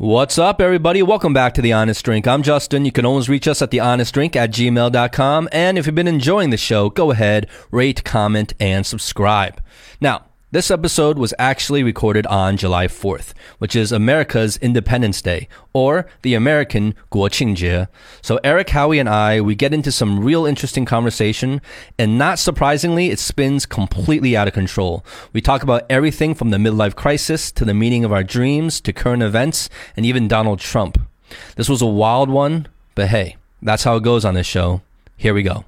What's up, everybody? Welcome back to The Honest Drink. I'm Justin. You can always reach us at thehonestdrink at gmail.com. And if you've been enjoying the show, go ahead, rate, comment, and subscribe. Now, this episode was actually recorded on July 4th, which is America's Independence Day, or the American Guoqingjie. So Aric, Howie, and I, we get into some real interesting conversation, and not surprisingly, it spins completely out of control. We talk about everything from the midlife crisis to the meaning of our dreams to current events and even Donald Trump. This was a wild one, but hey, that's how it goes on this show. Here we go.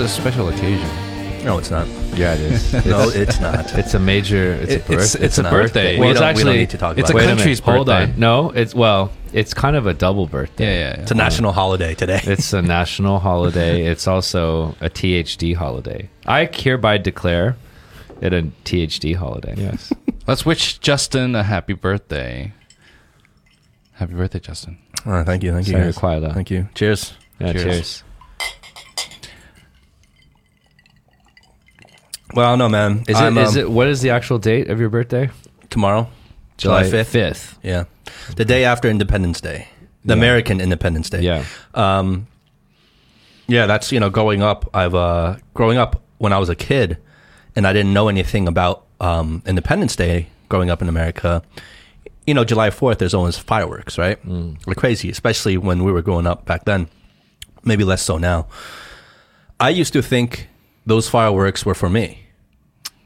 A special occasion. No, it's not. Yeah, it is. No, it's not. It's a major. It's a It- birth. it's, it's a not. birthday. We well, it's don't- we actually don't need to talk it's about a it. Wait country's hold birthday. on. No, it's well, it's kind of a double birthday. Yeah, yeah, yeah. It's a national holiday today. It's a national holiday. It's also a THD holiday. I hereby declare it a THD holiday. Yes. Let's wish Justin a happy birthday. Happy birthday, Justin. Oh, thank you, thank you, Sorry, guys. quiet up. Thank you. Cheers. Yeah, Cheers. cheers. Well, I don't know, man. Is I'm, it? Is um, it? What is the actual date of your birthday? tomorrow? July fifth. Fifth. Yeah, the day after Independence Day, the Yeah. American Independence Day. Yeah. Um, yeah, that's you know, growing up. I've uh, growing up when I was a kid, and I didn't know anything about um, Independence Day. Growing up in America, you know, July Fourth, there's always fireworks, right? Like crazy, especially when we were growing up back then. Maybe less so now. I used to think those fireworks were for me.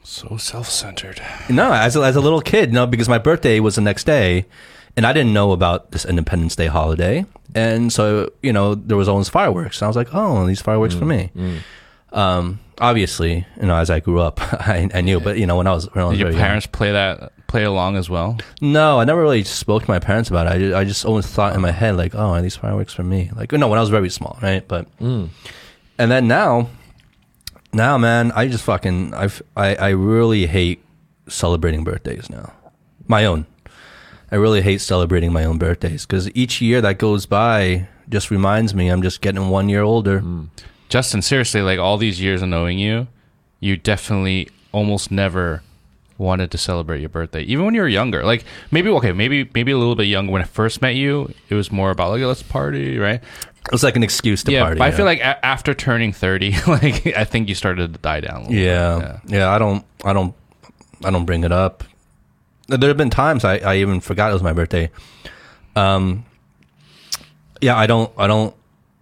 So self-centered. No, as a, as a little kid, no, because my birthday was the next day, and I didn't know about this Independence Day holiday, and so you know there was always fireworks. And I was like, oh, these fireworks for mm, me. Mm. Um, obviously, you know, as I grew up, I, I knew, but you know, when I was when I was Did your very young- parents play that play along as well? no, I never really spoke to my parents about it. I just, I just always thought in my head like, oh, are these fireworks for me? Like, no, when I was very small, right? But mm. and then now, now, man, I just fucking I've, I I really hate celebrating birthdays now. My own. I really hate celebrating my own birthdays because each year that goes by just reminds me I'm just getting one year older. Hmm. Justin, seriously, like all these years of knowing you, you definitely almost never wanted to celebrate your birthday, even when you were younger. Like maybe okay, maybe maybe a little bit younger when I first met you. It was more about like let's party, right? It was like an excuse to yeah, party. but I feel like a- after turning thirty, like I think you started to die down. A little Yeah, bit. yeah. I don't, I don't, I don't bring it up. There have been times I, I even forgot it was my birthday. Um, yeah, I don't, I don't,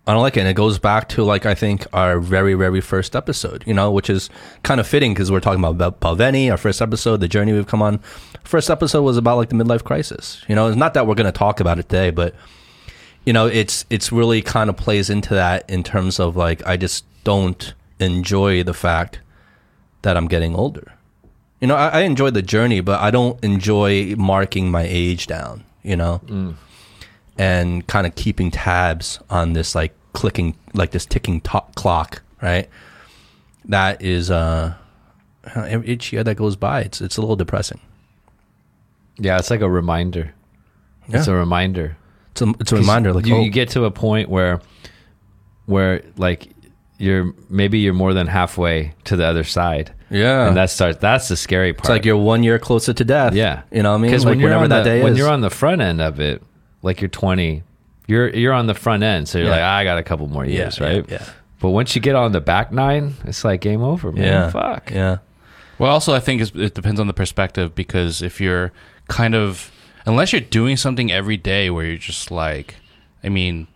I don't like it, and it goes back to like I think our very, very first episode. You know, which is kind of fitting because we're talking about Balvenie, our first episode, the journey we've come on. First episode was about like the midlife crisis. You know, it's not that we're going to talk about it today, but you know, it's it's really kind of plays into that in terms of like I just don't enjoy the fact that I'm getting older. You know, I, I enjoy the journey, but I don't enjoy marking my age down. You know, mm. And kind of keeping tabs on this like clicking, like this ticking to- clock, right? That is uh, each year that goes by, it's it's a little depressing. Yeah, it's like a reminder. It's a reminder. It's a it's a reminder, like you, oh, you get to a point where where like you're maybe you're more than halfway to the other side yeah, and that starts that's the scary part it's like you're one year closer to death. yeah you know what I mean? because Like when whenever that the, day when is. you're on the front end of it like you're 20 you're you're on the front end so you're Yeah. like I got a couple more years yeah, right yeah. but once you get on the back nine it's like game over man yeah, fuck yeah. Well, also I think it depends on the perspective because if you're kind of unless you're doing something every day where you're just like, I mean,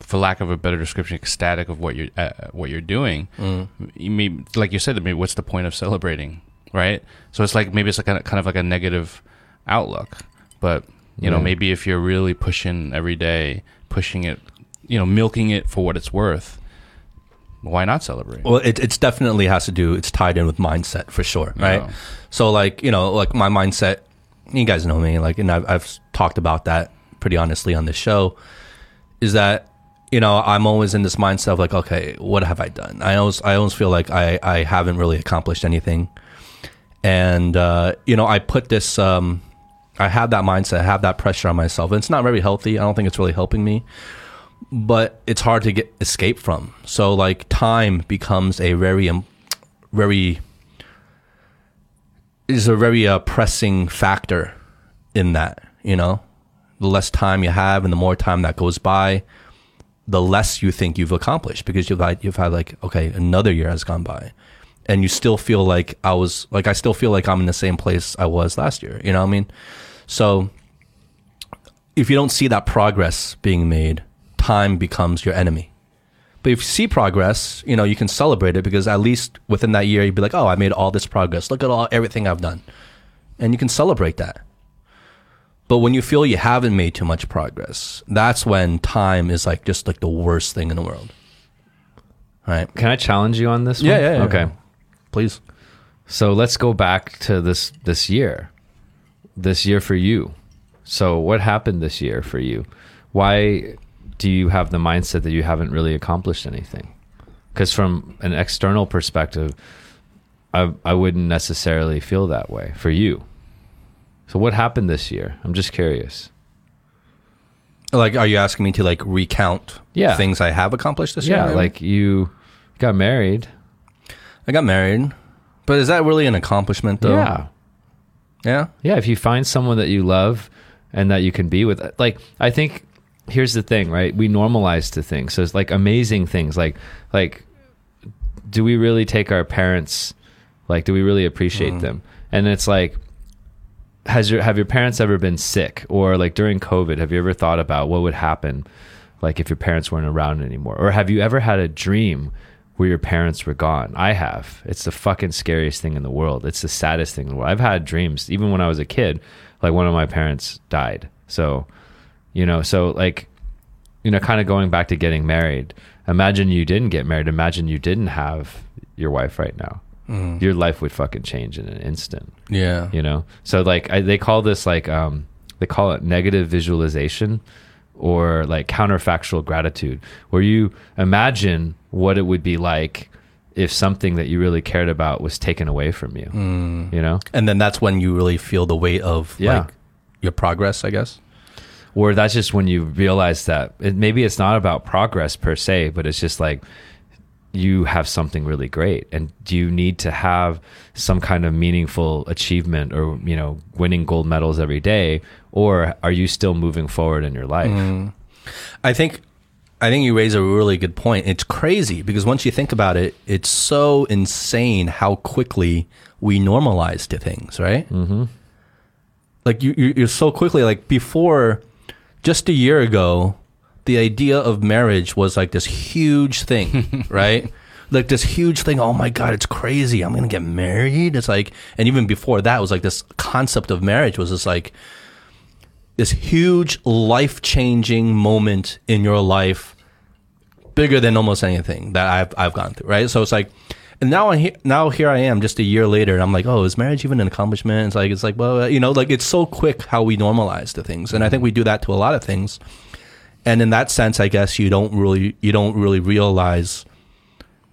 for lack of a better description, ecstatic of what you're uh, what you're doing. Mm. You may, like you said, maybe what's the point of celebrating, right? So it's like maybe it's like a, kind of like a negative outlook, but you know Yeah. maybe if you're really pushing every day, pushing it, you know, milking it for what it's worth. Why not celebrate? Well, it it's definitely has to do. It's tied in with mindset for sure, right? Yeah. So like you know, like my mindset. You guys know me, like, and I've, I've talked about that pretty honestly on this show. Is that you know, I'm always in this mindset of like, okay, what have I done? I always, I always feel like I, I haven't really accomplished anything. And, uh, you know, I put this, um, I have that mindset, I have that pressure on myself. And it's not very healthy. I don't think it's really helping me, but it's hard to get escape from. So like time becomes a very, um, very, is a very uh, pressing factor in that, you know, the less time you have and the more time that goes by, the less you think you've accomplished because you've had, you've had like, okay, another year has gone by and you still feel like I was, like, I still feel like I'm in the same place I was last year. You know what I mean? So if you don't see that progress being made, time becomes your enemy. But if you see progress, you know, you can celebrate it because at least within that year, you'd be like, oh, I made all this progress. Look at all everything I've done. And you can celebrate that. But when you feel you haven't made too much progress, that's when time is like just like the worst thing in the world. Right? Can I challenge you on this? Yeah, one? yeah, yeah. Okay. Please. So let's go back to this this year. This year for you. So what happened this year for you? Why do you have the mindset that you haven't really accomplished anything? Because from an external perspective, I I wouldn't necessarily feel that way for you. So what happened this year? I'm just curious. Like, are you asking me to like recount Yeah. things I have accomplished this year? Yeah, like you got married. I got married. But is that really an accomplishment though? Yeah. Yeah. Yeah, if you find someone that you love and that you can be with, like I think here's the thing, right? We normalize to things, so it's like amazing things, like like do we really take our parents, like do we really appreciate mm-hmm. them? And it's like, has your have your parents ever been sick or like during COVID? Have you ever thought about what would happen, like if your parents weren't around anymore, or have you ever had a dream? Where your parents were gone. I have. It's the fucking scariest thing in the world. It's the saddest thing in the world. I've had dreams, even when I was a kid, like one of my parents died. So, you know, so like, you know, kind of going back to getting married. Imagine you didn't get married. Imagine you didn't have your wife right now. Your life would fucking change in an instant Yeah. you know so like I, they call this like um they call it negative visualization or like counterfactual gratitude where you imagine what it would be like if something that you really cared about was taken away from you mm. you know And then that's when you really feel the weight of Yeah. like your progress, I guess. or that's just when you realize that it, maybe it's not about progress per se but it's just like you have something really great and do you need to have some kind of meaningful achievement or you know winning gold medals every day or are you still moving forward in your life I think I think you raise a really good point. It's crazy because once you think about it, it's so insane how quickly we normalize to things, right? Mm-hmm. Like you, you- you're so quickly like before, just a year ago, the idea of marriage was like this huge thing, right? Like this huge thing. Oh my god, it's crazy! I'm gonna get married. It's like, and even before that, was like this concept of marriage was just like this huge life changing moment in your life, bigger than almost anything that I've I've gone through, right? So it's like, and now I he- now here I am, just a year later, and I'm like, oh, is marriage even an accomplishment? It's like it's like, well, you know, like it's so quick how we normalize the things, and I think we do that to a lot of things. And in that sense, I guess you don't really you don't really realize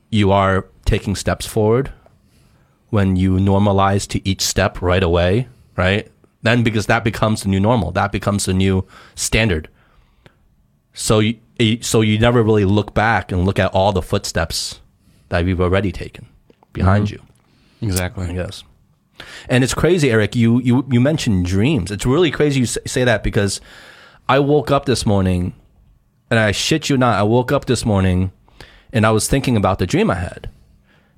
you are taking steps forward when you normalize to each step right away, right? Then because that becomes the new normal, that becomes the new standard. So you so you never really look back and look at all the footsteps that you've already taken behind mm-hmm. you. I Exactly. guess. And it's crazy, Aric. You you you mentioned dreams. It's really crazy you say that because I woke up this morning, and I shit you not, I woke up this morning, and I was thinking about the dream I had,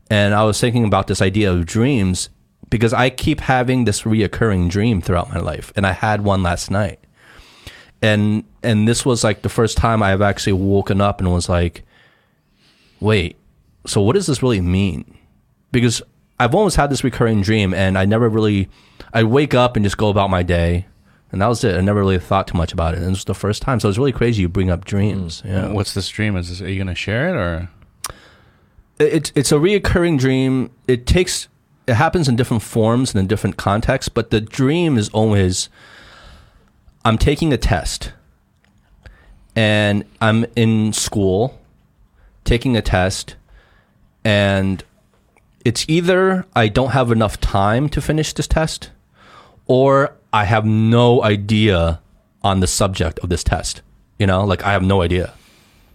and I was thinking about this idea of dreams because I keep having this reoccurring dream throughout my life, and I had one last night, and and this was like the first time I've actually woken up and was like, wait, so what does this really mean? because I've always had this recurring dream, and I never really, I wake up and just go about my day, and that was it. I never really thought too much about it, and this was the first time. So it's really crazy you bring up dreams. Mm. Yeah, What's this dream? Is this, are you gonna share it or? it's it's a reoccurring dream. It takes it happens in different forms and in different contexts, but the dream is always I'm taking a test, and I'm in school taking a test, and it's either I don't have enough time to finish this test, or I have no idea on the subject of this test. You know, like I have no idea.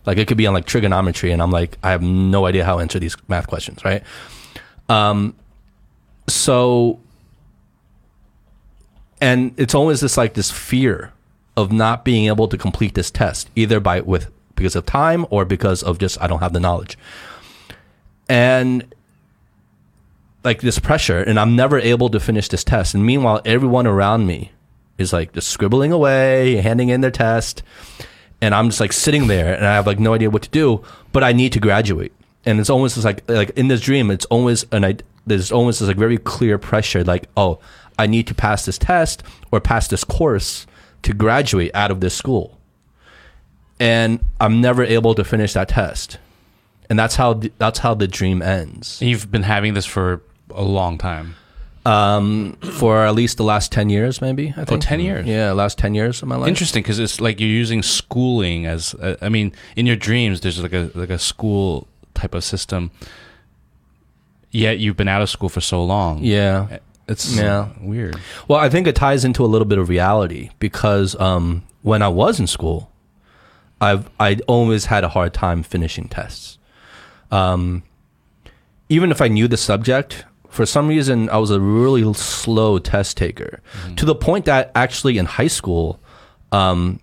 Like it could be on like trigonometry, and I'm like, I have no idea how to answer these math questions, right? Um, so, and it's always this like this fear of not being able to complete this test, either by with because of time or because of just I don't have the knowledge, and like this pressure, and I'm never able to finish this test. And meanwhile, everyone around me is like just scribbling away, handing in their test, and I'm just like sitting there, and I have like no idea what to do. But I need to graduate, and it's almost just like like in this dream, it's always an there's almost this like very clear pressure, like oh, I need to pass this test or pass this course to graduate out of this school, and I'm never able to finish that test, and that's how the, that's how the dream ends. You've been having this for a long time. um, for at least the last 10 years, maybe. I think. 10 years? Yeah, last 10 years of my life. Interesting because it's like you're using schooling as uh, I mean, in your dreams, there's like a like a school type of system. Yet you've been out of school for so long. Yeah. it's Yeah. weird. Well, I think it ties into a little bit of reality because um, when I was in school, I've I always had a hard time finishing tests. Um, even if I knew the subject, for some reason I was a really slow test taker, to the point that actually in high school, um,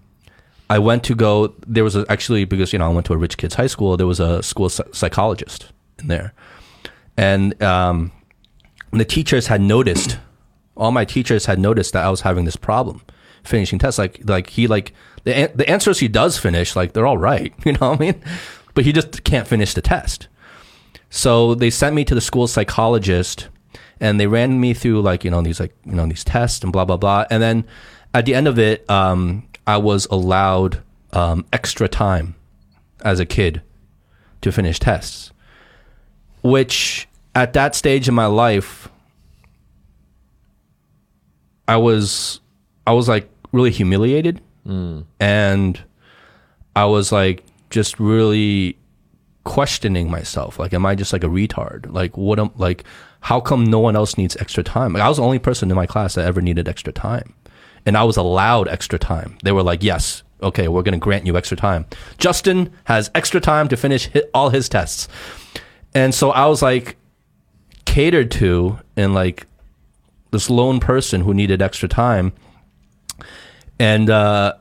I went to go. There was a, actually because you know I went to a rich kids high school. There was a school psychologist in there, and um, the teachers had noticed all my teachers had noticed that I was having this problem finishing tests. Like like he like the the answers he does finish like they're all right, you know what I mean? But he just can't finish the test. So they sent me to the school psychologist, and they ran me through like you know these like you know these tests and blah blah blah. And then at the end of it, um, I was allowed um, extra time as a kid to finish tests, which at that stage in my life I was I was like really humiliated. Mm. And I was like just really questioning myself. Like am I just like a retard? Like what am like how come no one else needs extra time? Like I was the only person in my class that ever needed extra time. And I was allowed extra time. They were like yes okay we're going to grant you extra time. Justin has extra time to finish all his tests. And so I was like catered to and like this lone person who needed extra time and uh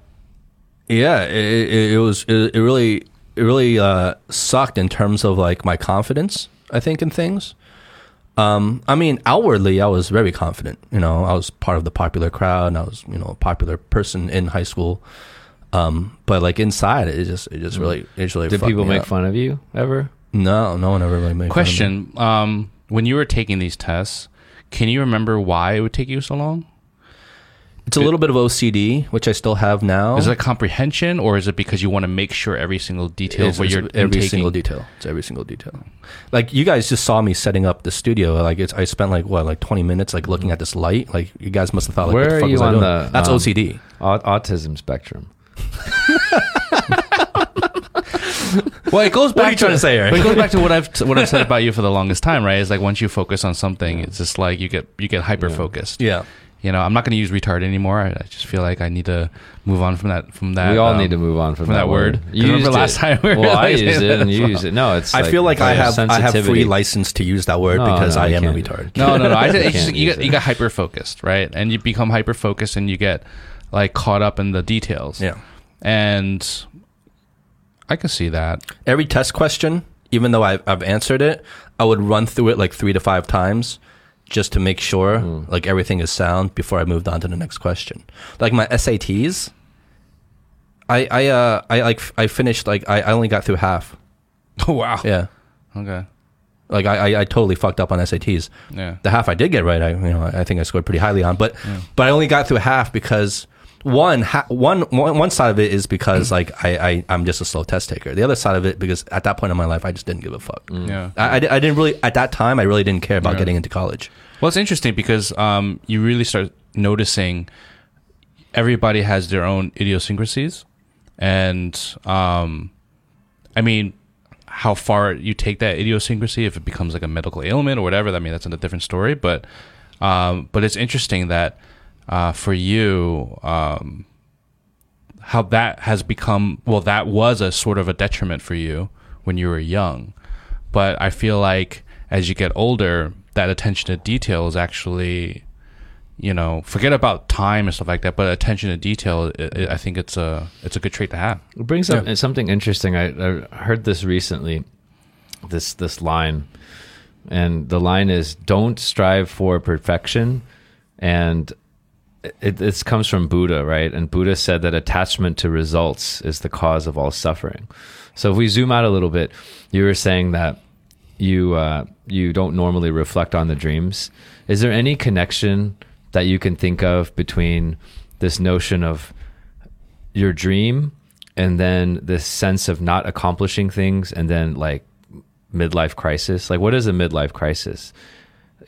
yeah it, it, it was it, it really it really uh sucked in terms of like my confidence i think in things um i mean outwardly i was very confident you know i was part of the popular crowd and i was you know a popular person in high school um but like inside it just it just really it just really Did people make up. fun of you ever? no no one ever really made fun of me. Question: um, When you were taking these tests, can you remember why it would take you so long? it's a little bit of ocd which i still have now Is it a comprehension, or is it because you want to make sure every single detail It's- of what it's you're every intaking- single detail. It's every single detail. Like you guys just saw me setting up the studio. Like it's I spent like what like twenty minutes like looking at this light. Like you guys must have thought like Where what the are you was I on doing? the, That's um, OCD. Autism spectrum. Well, it goes back What are you trying to say, Aric? But it goes back to what I've what I've said about you for the longest time, right? Is like once you focus on something, it's just like you get you get hyper focused. Yeah. You know, I'm not going to use retard anymore. I, I just feel like I need to move on from that. From that, we all um, need to move on from, from that word. You 'Cause remember last it. time we well, I like- used it and you used it. No, it's. I feel like I have I have free license to use that word No, because no, I am a can't. retard. No, no, no. I think just, you use get you get hyper focused, right? And you become hyper focused, and you get like caught up in the details. Yeah. And I can see that. Every test question, even though I've, I've answered it, I would run through it like three to five times just to make sure like everything is sound before I moved on to the next question. Like my SATs, I I uh I like I finished like I, I only got through half. Oh wow. Yeah. Okay. Like I, I, I totally fucked up on SATs. Yeah. The half I did get right, I you know I think I scored pretty highly on, but but I only got through half because one, ha- one one one side of it is because like I, I I'm just a slow test taker. The other side of it because at that point in my life I just didn't give a fuck. Yeah. I, I, I didn't really at that time I really didn't care about Yeah. getting into college. Well, it's interesting because um, you really start noticing everybody has their own idiosyncrasies. and um, I mean, how far you take that idiosyncrasy, if it becomes like a medical ailment or whatever, I mean, that's a different story. But um, but it's interesting that uh, for you, um, how that has become well, that was a sort of a detriment for you when you were young. But I feel like as you get older, that attention to detail is actually you know, forget about time and stuff like that, but attention to detail, i i I think it's a it's a good trait to have. It brings up Yeah. something interesting. I, I heard this recently. This this line, and the line is, "Don't strive for perfection," and it this comes from Buddha, right? And Buddha said that attachment to results is the cause of all suffering. So if we zoom out a little bit, you were saying that you uh, you don't normally reflect on the dreams. Is there any connection that you can think of between this notion of your dream and then this sense of not accomplishing things and then like midlife crisis like what is a midlife crisis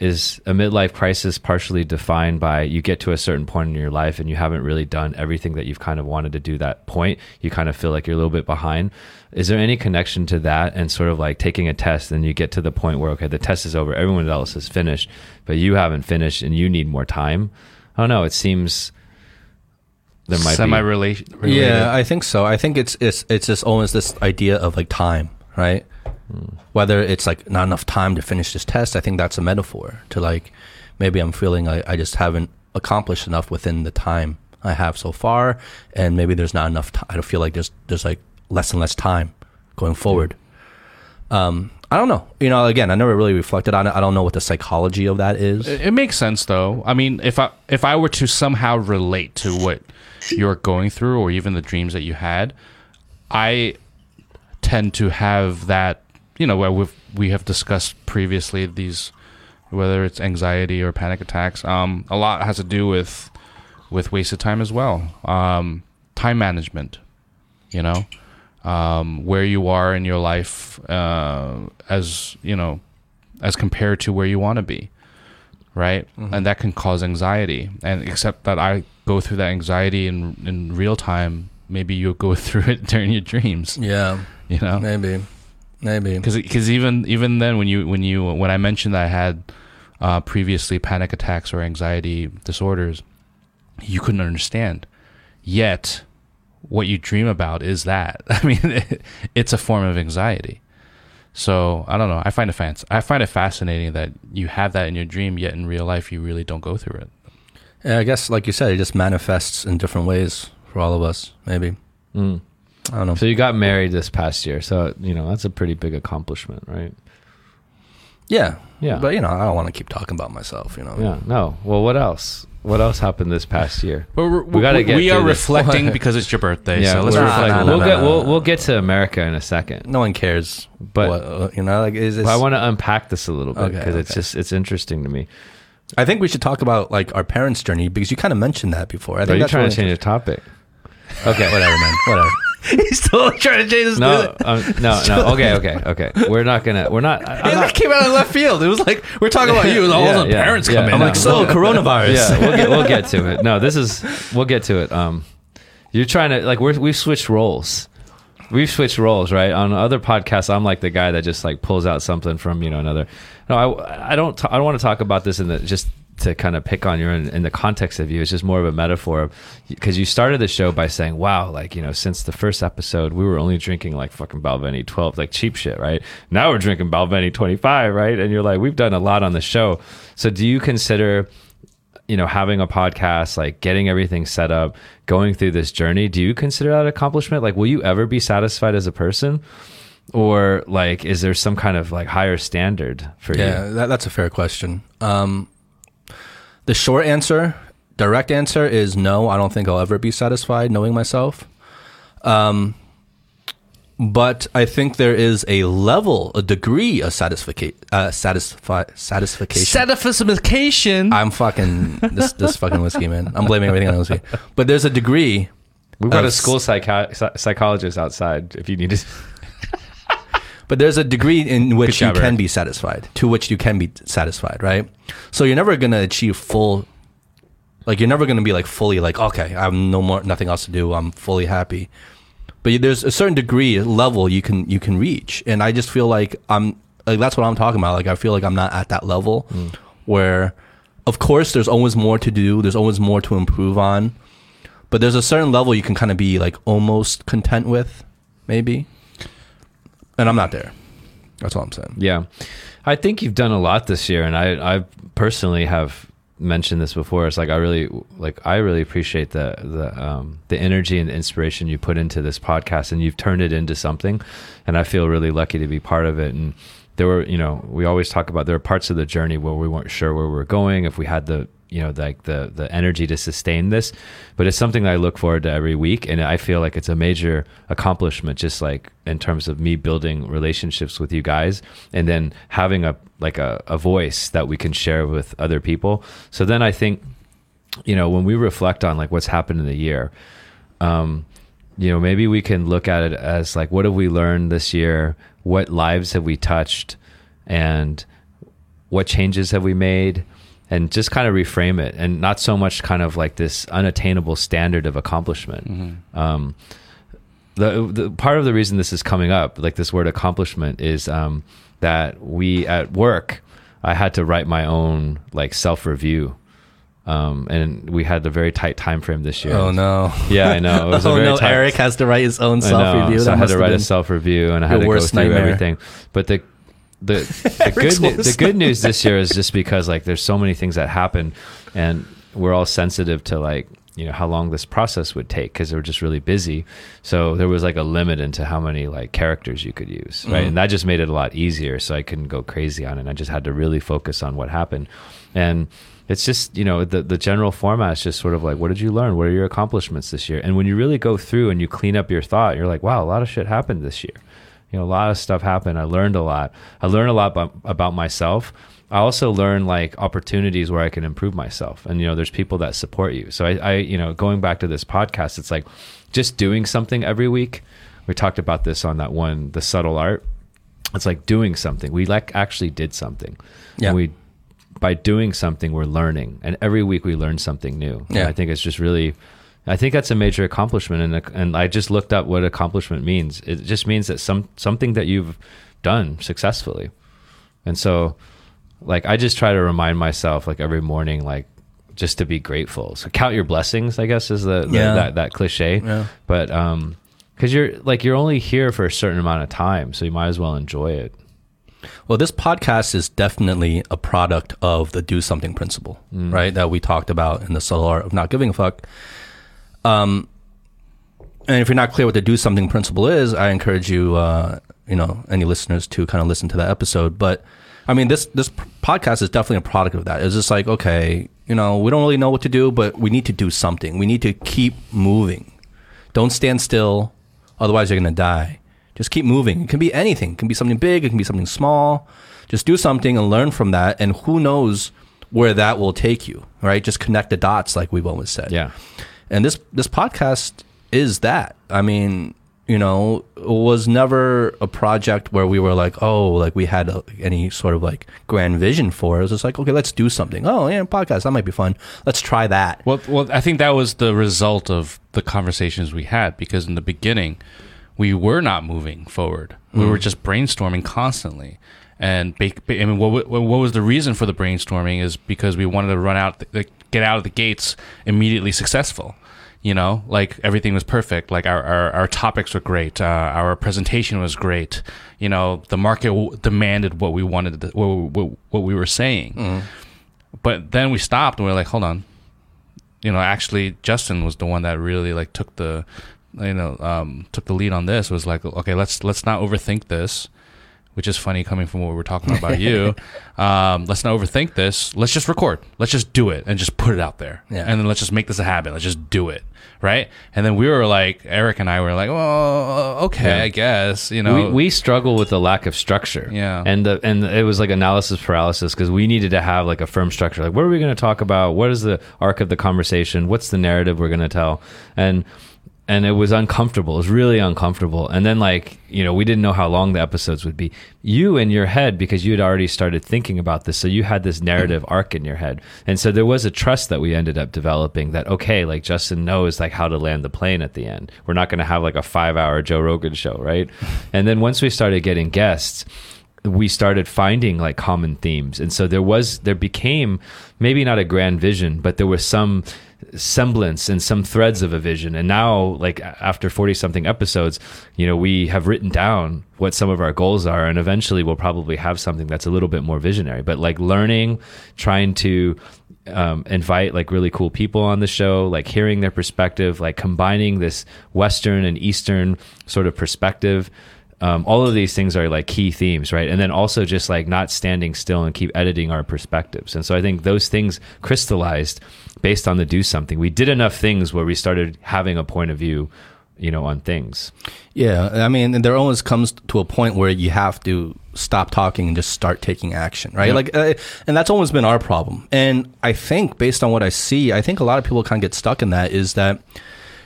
is a midlife crisis partially defined by you get to a certain point in your life and you haven't really done everything that you've kind of wanted to do that point you kind of feel like you're a little bit behind is there any connection to that and sort of like taking a test and you get to the point where okay the test is over everyone else is finished but you haven't finished and you need more time i don't know it seems there might Semi be relation. Yeah, I think so. I think it's it's it's just almost this idea of like time, right? Whether it's like not enough time to finish this test, I think that's a metaphor to like maybe I'm feeling I, I just haven't accomplished enough within the time I have so far, and maybe there's not enough. T- I don't feel like there's there's like less and less time going forward. Um, I don't know. You know, again, I never really reflected on it. I don't know what the psychology of that is. It, it makes sense though. I mean, if I if I were to somehow relate to what you're going through, or even the dreams that you had, I tend to have that. You know, where we've we have discussed previously these, whether it's anxiety or panic attacks. Um, a lot has to do with with wasted time as well. Um, time management. You know, um, where you are in your life, uh, as you know, as compared to where you want to be right? And that can cause anxiety. And except that I go through that anxiety in in real time, maybe you'll go through it during your dreams. Yeah, You know, maybe, maybe. because even even then, when you when you when I mentioned that I had uh, previously panic attacks or anxiety disorders, you couldn't understand. Yet, what you dream about is that. I mean, it's a form of anxiety. So I don't know. I find it fans. I find it fascinating that you have that in your dream, yet in real life you really don't go through it. Yeah, I guess, like you said, it just manifests in different ways for all of us. Maybe Mm. I don't know. So you got married this past year, so you know that's a pretty big accomplishment, right? Yeah, Yeah. But you know, I don't want to keep talking about myself. You know. Yeah. No. Well, what else? What else happened this past year? But we're, We gotta get we are through this. reflecting because it's your birthday. so let's Nah, reflect. reflecting. nah, we'll nah, get nah, we'll nah. we'll get to America in a second, No one cares. but what, uh, you know, like is but I want to unpack this a little bit Okay, because it's just it's interesting to me. I think we should talk about like our parents' journey because you kind of mentioned that before. I Are you that's trying to change the topic? Okay. Whatever, man. Whatever. He's still trying to change his. No, um, no, no. Okay, okay, okay. We're not gonna. We're not. I- It not came out of left field. It was like we're talking about you, and all Yeah, of yeah, parents yeah. come in. I'm like, like, so coronavirus. yeah, we'll get we'll get to it. No, this is we'll get to it. Um, you're trying to like we're we've switched roles. We've switched roles, right? On other podcasts, I'm like the guy that just like pulls out something from you know another. No, I I don't t- I don't want to talk about this in the just to kind of pick on you in, in the context of you. It's just more of a metaphor because you started the show by saying, "Wow, like you know, since the first episode, we were only drinking like fucking Balvenie 12, like cheap shit, right? Now we're drinking Balvenie 25, right?" And you're like, "We've done a lot on the show." So, do you consider you know having a podcast like getting everything set up going through this journey do you consider that accomplishment like will you ever be satisfied as a person or like is there some kind of like higher standard for Yeah, you that, that's a fair question. Um, the short answer, direct answer is no. I don't think I'll ever be satisfied knowing myself. Um, but I think there is a level, a degree of satisfaction, uh, satisfi- satisfaction. Satisfaction. I'm fucking this this fucking whiskey, man. I'm blaming everything on whiskey. But there's a degree. we've got a school psychi- psychologist outside if you need to But there's a degree in which job, you can Aric. be satisfied, to which you can be satisfied, right? So you're never gonna achieve full, like you're never gonna be like fully like, okay, I have no more, nothing else to do. I'm fully happy. but there's a certain degree level you can you can reach, and I just feel like I'm like that's what I'm talking about. Like I feel like I'm not at that level hmm. where, of course, there's always more to do. There's always more to improve on, but there's a certain level you can kind of be like almost content with, maybe. And I'm not there. That's all I'm saying. Yeah, I think you've done a lot this year, and I, I personally have mentioned this before. It's like I really, like I really appreciate the the um, the energy and the inspiration you put into this podcast, and you've turned it into something, and I feel really lucky to be part of it. And there were, you know, we always talk about there are parts of the journey where we weren't sure where we were going, if we had the you know like the the energy to sustain this but it's something i look forward to every week and i feel like it's a major accomplishment just like in terms of me building relationships with you guys and then having a like a, a voice that we can share with other people. So then i think you know when we reflect on like what's happened in the year um you know maybe we can look at it as like what have we learned this year? What lives have we touched? And what changes have we made and just kind of reframe it and not so much kind of like this unattainable standard of accomplishment um, the, the part of the reason this is coming up like this word accomplishment is um, that we at work i had to write my own like self-review um, and we had a very tight time frame this year Oh no. yeah i know it was a oh no, tight, Aric has to write his own self review. So I had to write a self review, and I had to go through nightmare. everything. But the the the good the good news this year is just because like there's so many things that happen, and we're all sensitive to like you know how long this process would take because we're just really busy. So there was like a limit into how many like characters you could use, right? Mhm. And that just made it a lot easier. So I couldn't go crazy on it. I just had to really focus on what happened, and it's just you know the the general format is just sort of like what did you learn what are your accomplishments this year and when you really go through and you clean up your thought you're like wow a lot of shit happened this year you know a lot of stuff happened. I learned a lot. I learned a lot about, about myself. I also learned like opportunities where i can improve myself. And you know there's people that support you. So I, I you know going back to this podcast it's like just doing something every week. We talked about this on that one the subtle art. It's like doing something. We like actually did something. Yeah. and we by doing something we're learning. And every week we learn something new. And Yeah. i think it's just really i think that's a major accomplishment and and i just looked up what accomplishment means it just means that some something that you've done successfully and so like i just try to remind myself like every morning like just to be grateful so count your blessings i guess is the, the Yeah. that that cliche Yeah. but um because you're like you're only here for a certain amount of time so you might as well enjoy it Well, this podcast is definitely a product of the do something principle, right? That we talked about in the subtle art of not giving a fuck. Um, and if you're not clear what the do something principle is, I encourage you, uh, you know, any listeners to kind of listen to that episode. But I mean, this this podcast is definitely a product of that. It's just like, okay, you know, we don't really know what to do, but we need to do something. We need to keep moving. Don't stand still, otherwise you're gonna die. Just keep moving. It can be anything. It can be something big. It can be something small. Just do something and learn from that. And who knows where that will take you, right? Just connect the dots, like we've always said yeah and this this podcast is that i mean you know it was never a project where we were like oh like we had a, any sort of like grand vision for it. it was just like okay let's do something oh yeah podcast that might be fun let's try that Well, well, I think that was the result of the conversations we had because in the beginning, we were not moving forward. We were mm. just brainstorming constantly. And I mean, what, what was the reason for the brainstorming is because we wanted to run out, the, get out of the gates immediately successful. You know, like everything was perfect. Like our, our, our topics were great. Uh, our presentation was great. You know, the market w- demanded what we wanted, to, what, what, what we were saying. But then we stopped and we are like, hold on, you know, actually Justin was the one that really like took the, you know, um, took the lead on this. Was like, okay, let's let's not overthink this, which is funny coming from what we were talking about you. Um, let's not overthink this. Let's just record. Let's just do it and just put it out there. Yeah. And then let's just make this a habit. Let's just do it, right? And then we were like, Aric and I were like, well, okay, Yeah. I guess, you know, we, we struggle with the lack of structure. Yeah. And the and it was like analysis paralysis because we needed to have like a firm structure. Like, what are we going to talk about? What is the arc of the conversation? What's the narrative we're going to tell? And and it was uncomfortable. It was really uncomfortable. And then, like, you know, we didn't know how long the episodes would be. You in your head, because you had already started thinking about this, so you had this narrative mm-hmm. arc in your head. And so there was a trust that we ended up developing that, okay, like Justin knows like how to land the plane at the end. We're not going to have like a five hour Joe Rogan show, right? and then once we started getting guests, we started finding like common themes and so there was there became maybe not a grand vision but there was some semblance and some threads of a vision and now like after 40 something episodes you know we have written down what some of our goals are and eventually we'll probably have something that's a little bit more visionary but like learning trying to um, invite like really cool people on the show, like hearing their perspective, like combining this Western and Eastern sort of perspective. Um, all of these things are like key themes, right? And then also just like not standing still and keep editing our perspectives. And so I think those things crystallized based on the do something. We did enough things where we started having a point of view, you know, on things. Yeah, I mean, there always comes to a point where you have to stop talking and just start taking action, right? Yeah. Like, uh, and that's always been our problem. And I think, based on what I see, I think a lot of people kind of get stuck in that. Is that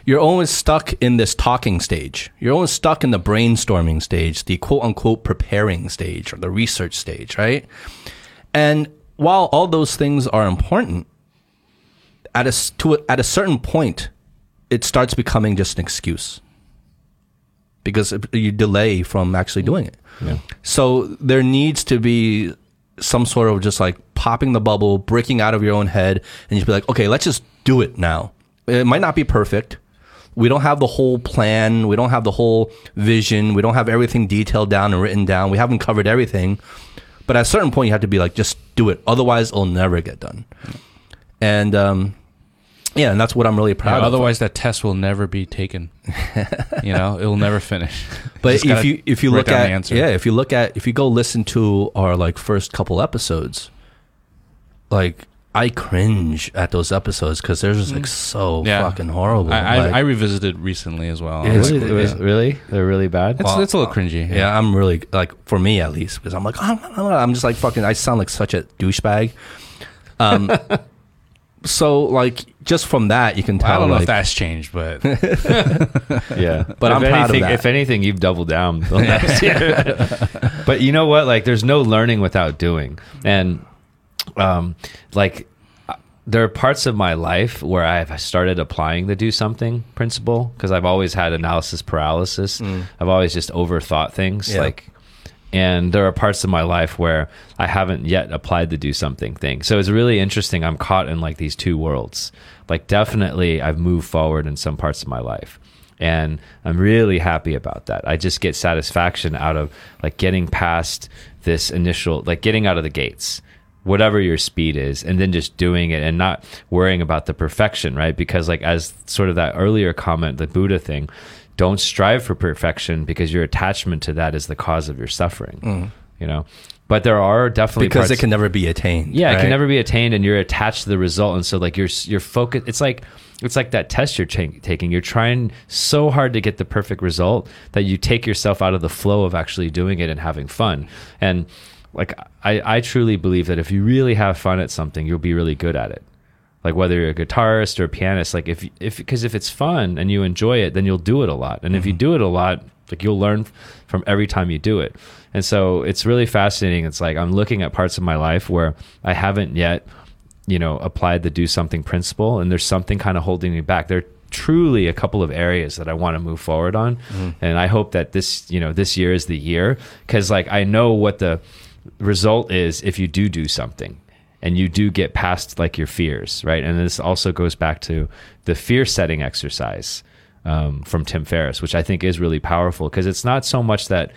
you're always stuck in this talking stage. You're always stuck in the brainstorming stage, the quote unquote preparing stage, or the research stage, right? And while all those things are important, at a to a, at a certain point, it starts becoming just an excuse because you delay from actually doing it. Yeah. So there needs to be some sort of just like popping the bubble, breaking out of your own head, and just be like, okay, let's just do it now. It might not be perfect. We don't have the whole plan. We don't have the whole vision. We don't have everything detailed down and written down. We haven't covered everything. But at a certain point, you have to be like, just do it. Otherwise, it'll never get done. And um, yeah, and that's what I'm really proud Yeah, of. otherwise, that test will never be taken. you know, it will never finish. But if you if you look at the yeah, if you look at if you go listen to our like first couple episodes, like I cringe at those episodes because they're just like so Mm. Yeah. fucking horrible. I, I, Like, I revisited recently as well. Yeah, It's, it's- Really, it was, yeah. really, they're really bad. it's, it's a little cringy. yeah, I'm really like for me at least because I'm like I'm just like fucking. I sound like such a douchebag. Um, so like just from that you can tell. I don't know like, if that's changed, but yeah, But if I'm proud of anything, that. If anything, you've doubled down the last year. but you know what? Like, there's no learning without doing, and um, like there are parts of my life where I've started applying the do something principle because I've always had analysis paralysis. I've always just overthought things, Yeah. like. And there are parts of my life where I haven't yet applied the do something thing. So it's really interesting. I'm caught in like these two worlds. Like, definitely, I've moved forward in some parts of my life and i'm really happy about that i just get satisfaction out of like getting past this initial like getting out of the gates whatever your speed is and then just doing it and not worrying about the perfection right because like as sort of that earlier comment the buddha thing don't strive for perfection because your attachment to that is the cause of your suffering mm. you know but there are definitely because parts- it can never be attained. yeah, it can never be attained, and you're attached to the result, and so like you're you're focused. It's like it's like that test you're ta- taking. You're trying so hard to get the perfect result that you take yourself out of the flow of actually doing it and having fun. And like I, I truly believe that if you really have fun at something, you'll be really good at it. Like whether you're a guitarist or a pianist, like if if because if it's fun and you enjoy it, then you'll do it a lot. And if you mm-hmm. do it a lot, like you'll learn from every time you do it. And so it's really fascinating. It's like I'm looking at parts of my life where I haven't yet, you know, applied the do something principle, and there's something kind of holding me back. There are truly a couple of areas that I want to move forward on, mm-hmm. and I hope that this, you know, this year is the year because like I know what the result is if you do do something and you do get past like your fears, right? And this also goes back to the fear setting exercise um, from Tim Ferriss, which I think is really powerful because it's not so much that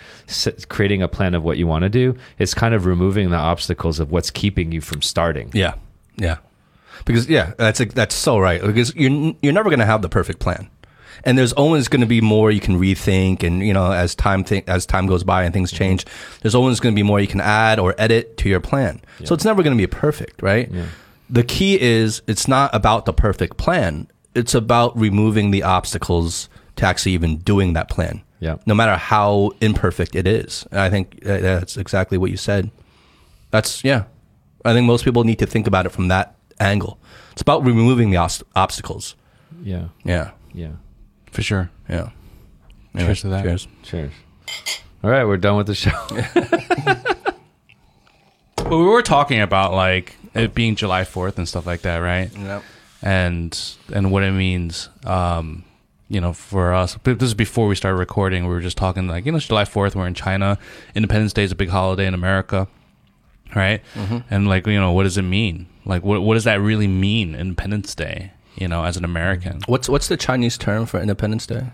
creating a plan of what you want to do; it's kind of removing the obstacles of what's keeping you from starting. Yeah, yeah. Because yeah, that's that's so right. Because you're you're never going to have the perfect plan, and there's always going to be more you can rethink, and you know as time th- as time goes by and things change, there's always going to be more you can add or edit to your plan. So it's never going to be perfect, right? The key is it's not about the perfect plan. It's about removing the obstacles to actually even doing that plan. Yeah. No matter how imperfect it is. And I think uh, that's exactly what you said. That's yeah. I think most people need to think about it from that angle. It's about removing the obstacles. Yeah, Yeah. yeah. For sure. Yeah. Cheers to that. Cheers. Cheers. All right, we're done with the show. But we were talking about like it being July 4th and stuff like that, right? Yep. and and what it means um you know for us but this is before we started recording we were just talking like you know it's july 4th we're in china independence day is a big holiday in america right and like you know what does it mean like what what does that really mean independence day you know as an american What's what's the Chinese term for Independence Day?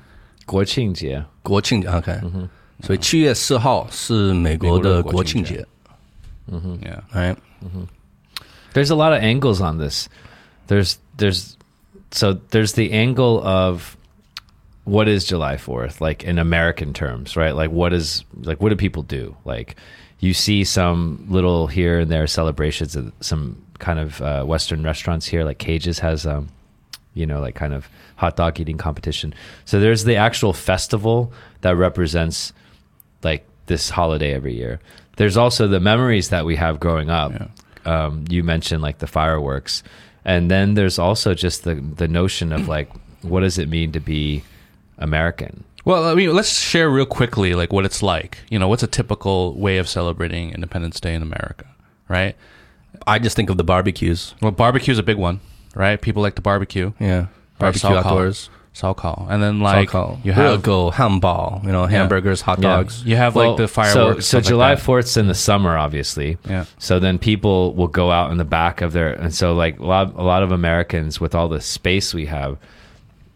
国庆节.国庆节 OK，、所以七月四号是美国的国庆节 yeah ，right？ There's a lot of angles on this. There's there's so there's the angle of what is July 4th like in American terms, right? Like what is like what do people do? Like you see some little here and there celebrations at some kind of uh, Western restaurants here, like Cages has um, you know, like kind of hot dog eating competition. So there's the actual festival that represents like this holiday every year. There's also the memories that we have growing up. Um, you mentioned like the fireworks, and then there's also just the the notion of like what does it mean to be American? well i mean let's share real quickly like what it's like you know what's a typical way of celebrating independence day in america right I just think of the barbecues. well barbecue is a big one right people like to barbecue Yeah, barbecue Right, outdoors. Saucall. And then like Sauerkraut. you have go hamburg, you know, hamburgers, hot Yeah. dogs. you have like the fireworks. So, so stuff like July that. Fourth's in the summer, obviously. Yeah. So then people will go out in the back of their, and so like a lot, a lot of Americans with all the space we have,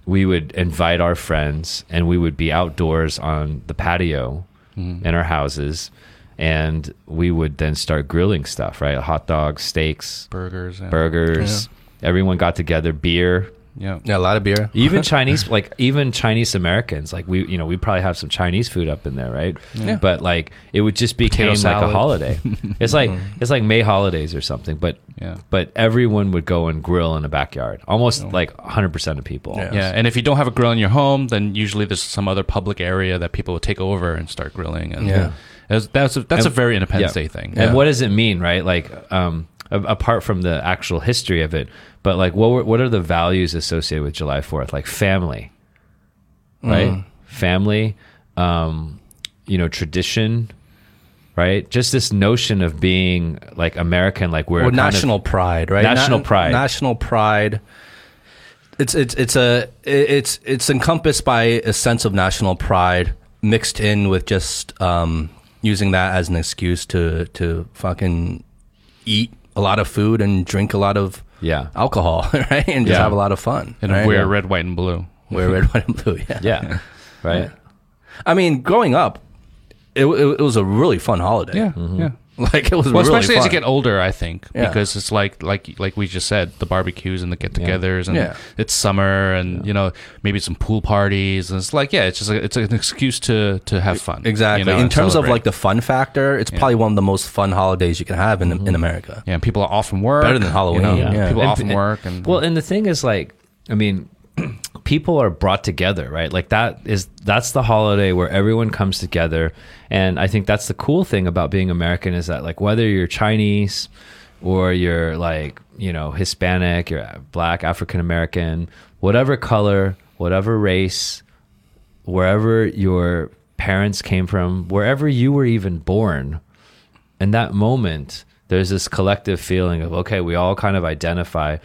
we would invite our friends and we would be outdoors on the patio Mm-hmm. in our houses, and we would then start grilling stuff, right? Hot dogs, steaks, burgers. And, burgers. Everyone got together, beer. Yeah. Yeah, a lot of beer. Even Chinese, like even Chinese Americans, like we, you know, we probably have some Chinese food up in there, right? Yeah. But like it would just became like a holiday. it's like it's like May holidays or something. But Yeah. but everyone would go and grill in the backyard. Almost like 100 percent of people. Yeah. Yeah, and if you don't have a grill in your home, then usually there's some other public area that people will take over and start grilling. And Yeah. that's that's a, that's a very Independence yeah. Day thing. And what does it mean, right? Like, um, a- apart from the actual history of it, but like, what were, what are the values associated with July Fourth? Like family, right? Mm. Family, um, you know, tradition, right? Just this notion of being like American, like we're of- national pride, right? National pride. National pride. It's it's it's a it's it's encompassed by a sense of national pride mixed in with just um, using that as an excuse to to fucking eat a lot of food and drink a lot of yeah, alcohol, right? And just Yeah. have a lot of fun. and right? wear Yeah. red, white, and blue. wear red, white, and blue. Yeah. yeah, right. I mean, growing up, it, it, it was a really fun holiday. Yeah, Mm-hmm. yeah. like it was Well, really especially as you get older, I think, Yeah. because it's like like like we just said, the barbecues and the get-togethers, and Yeah. it's summer, and you know maybe some pool parties, and it's like yeah, it's just a, it's an excuse to to have fun. Exactly. you know, in and terms of like the fun factor, it's probably one of the most fun holidays you can have in in mm-hmm. America. yeah, people are off from work, Better than Halloween, You know, yeah. People And- off from work, and Well, and the thing is, like, I mean, people are brought together, right? Like that is that's the holiday where everyone comes together, and I think that's the cool thing about being American is that like whether you're Chinese or you're like you know Hispanic, you're Black, African American, whatever color, whatever race, wherever your parents came from, wherever you were even born, in that moment, there's this collective feeling of, okay, we all kind of identify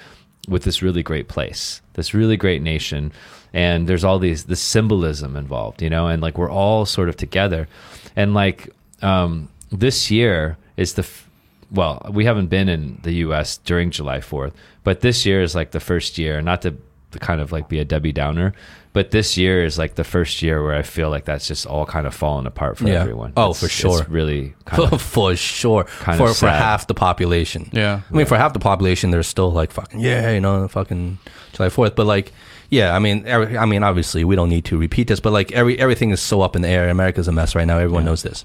with this really great place, this really great nation. And there's all these, this symbolism involved, you know, and like we're all sort of together. And like um, this year is the, f- well, we haven't been in the US during July 4th, but this year is like the first year, not to, to kind of like be a Debbie Downer, but this year is like the first year where I feel like that's just all kind of fallen apart for Yeah. everyone. Oh, It's- for sure. It's really kind of for sure. Kind for of for half the population. Yeah. I mean, for half the population, they're still like fucking yeah, you know, fucking July Fourth. But like, yeah, I mean, every, I mean, obviously, we don't need to repeat this, but like, every everything is so up in the air. America's a mess right now. Everyone knows this.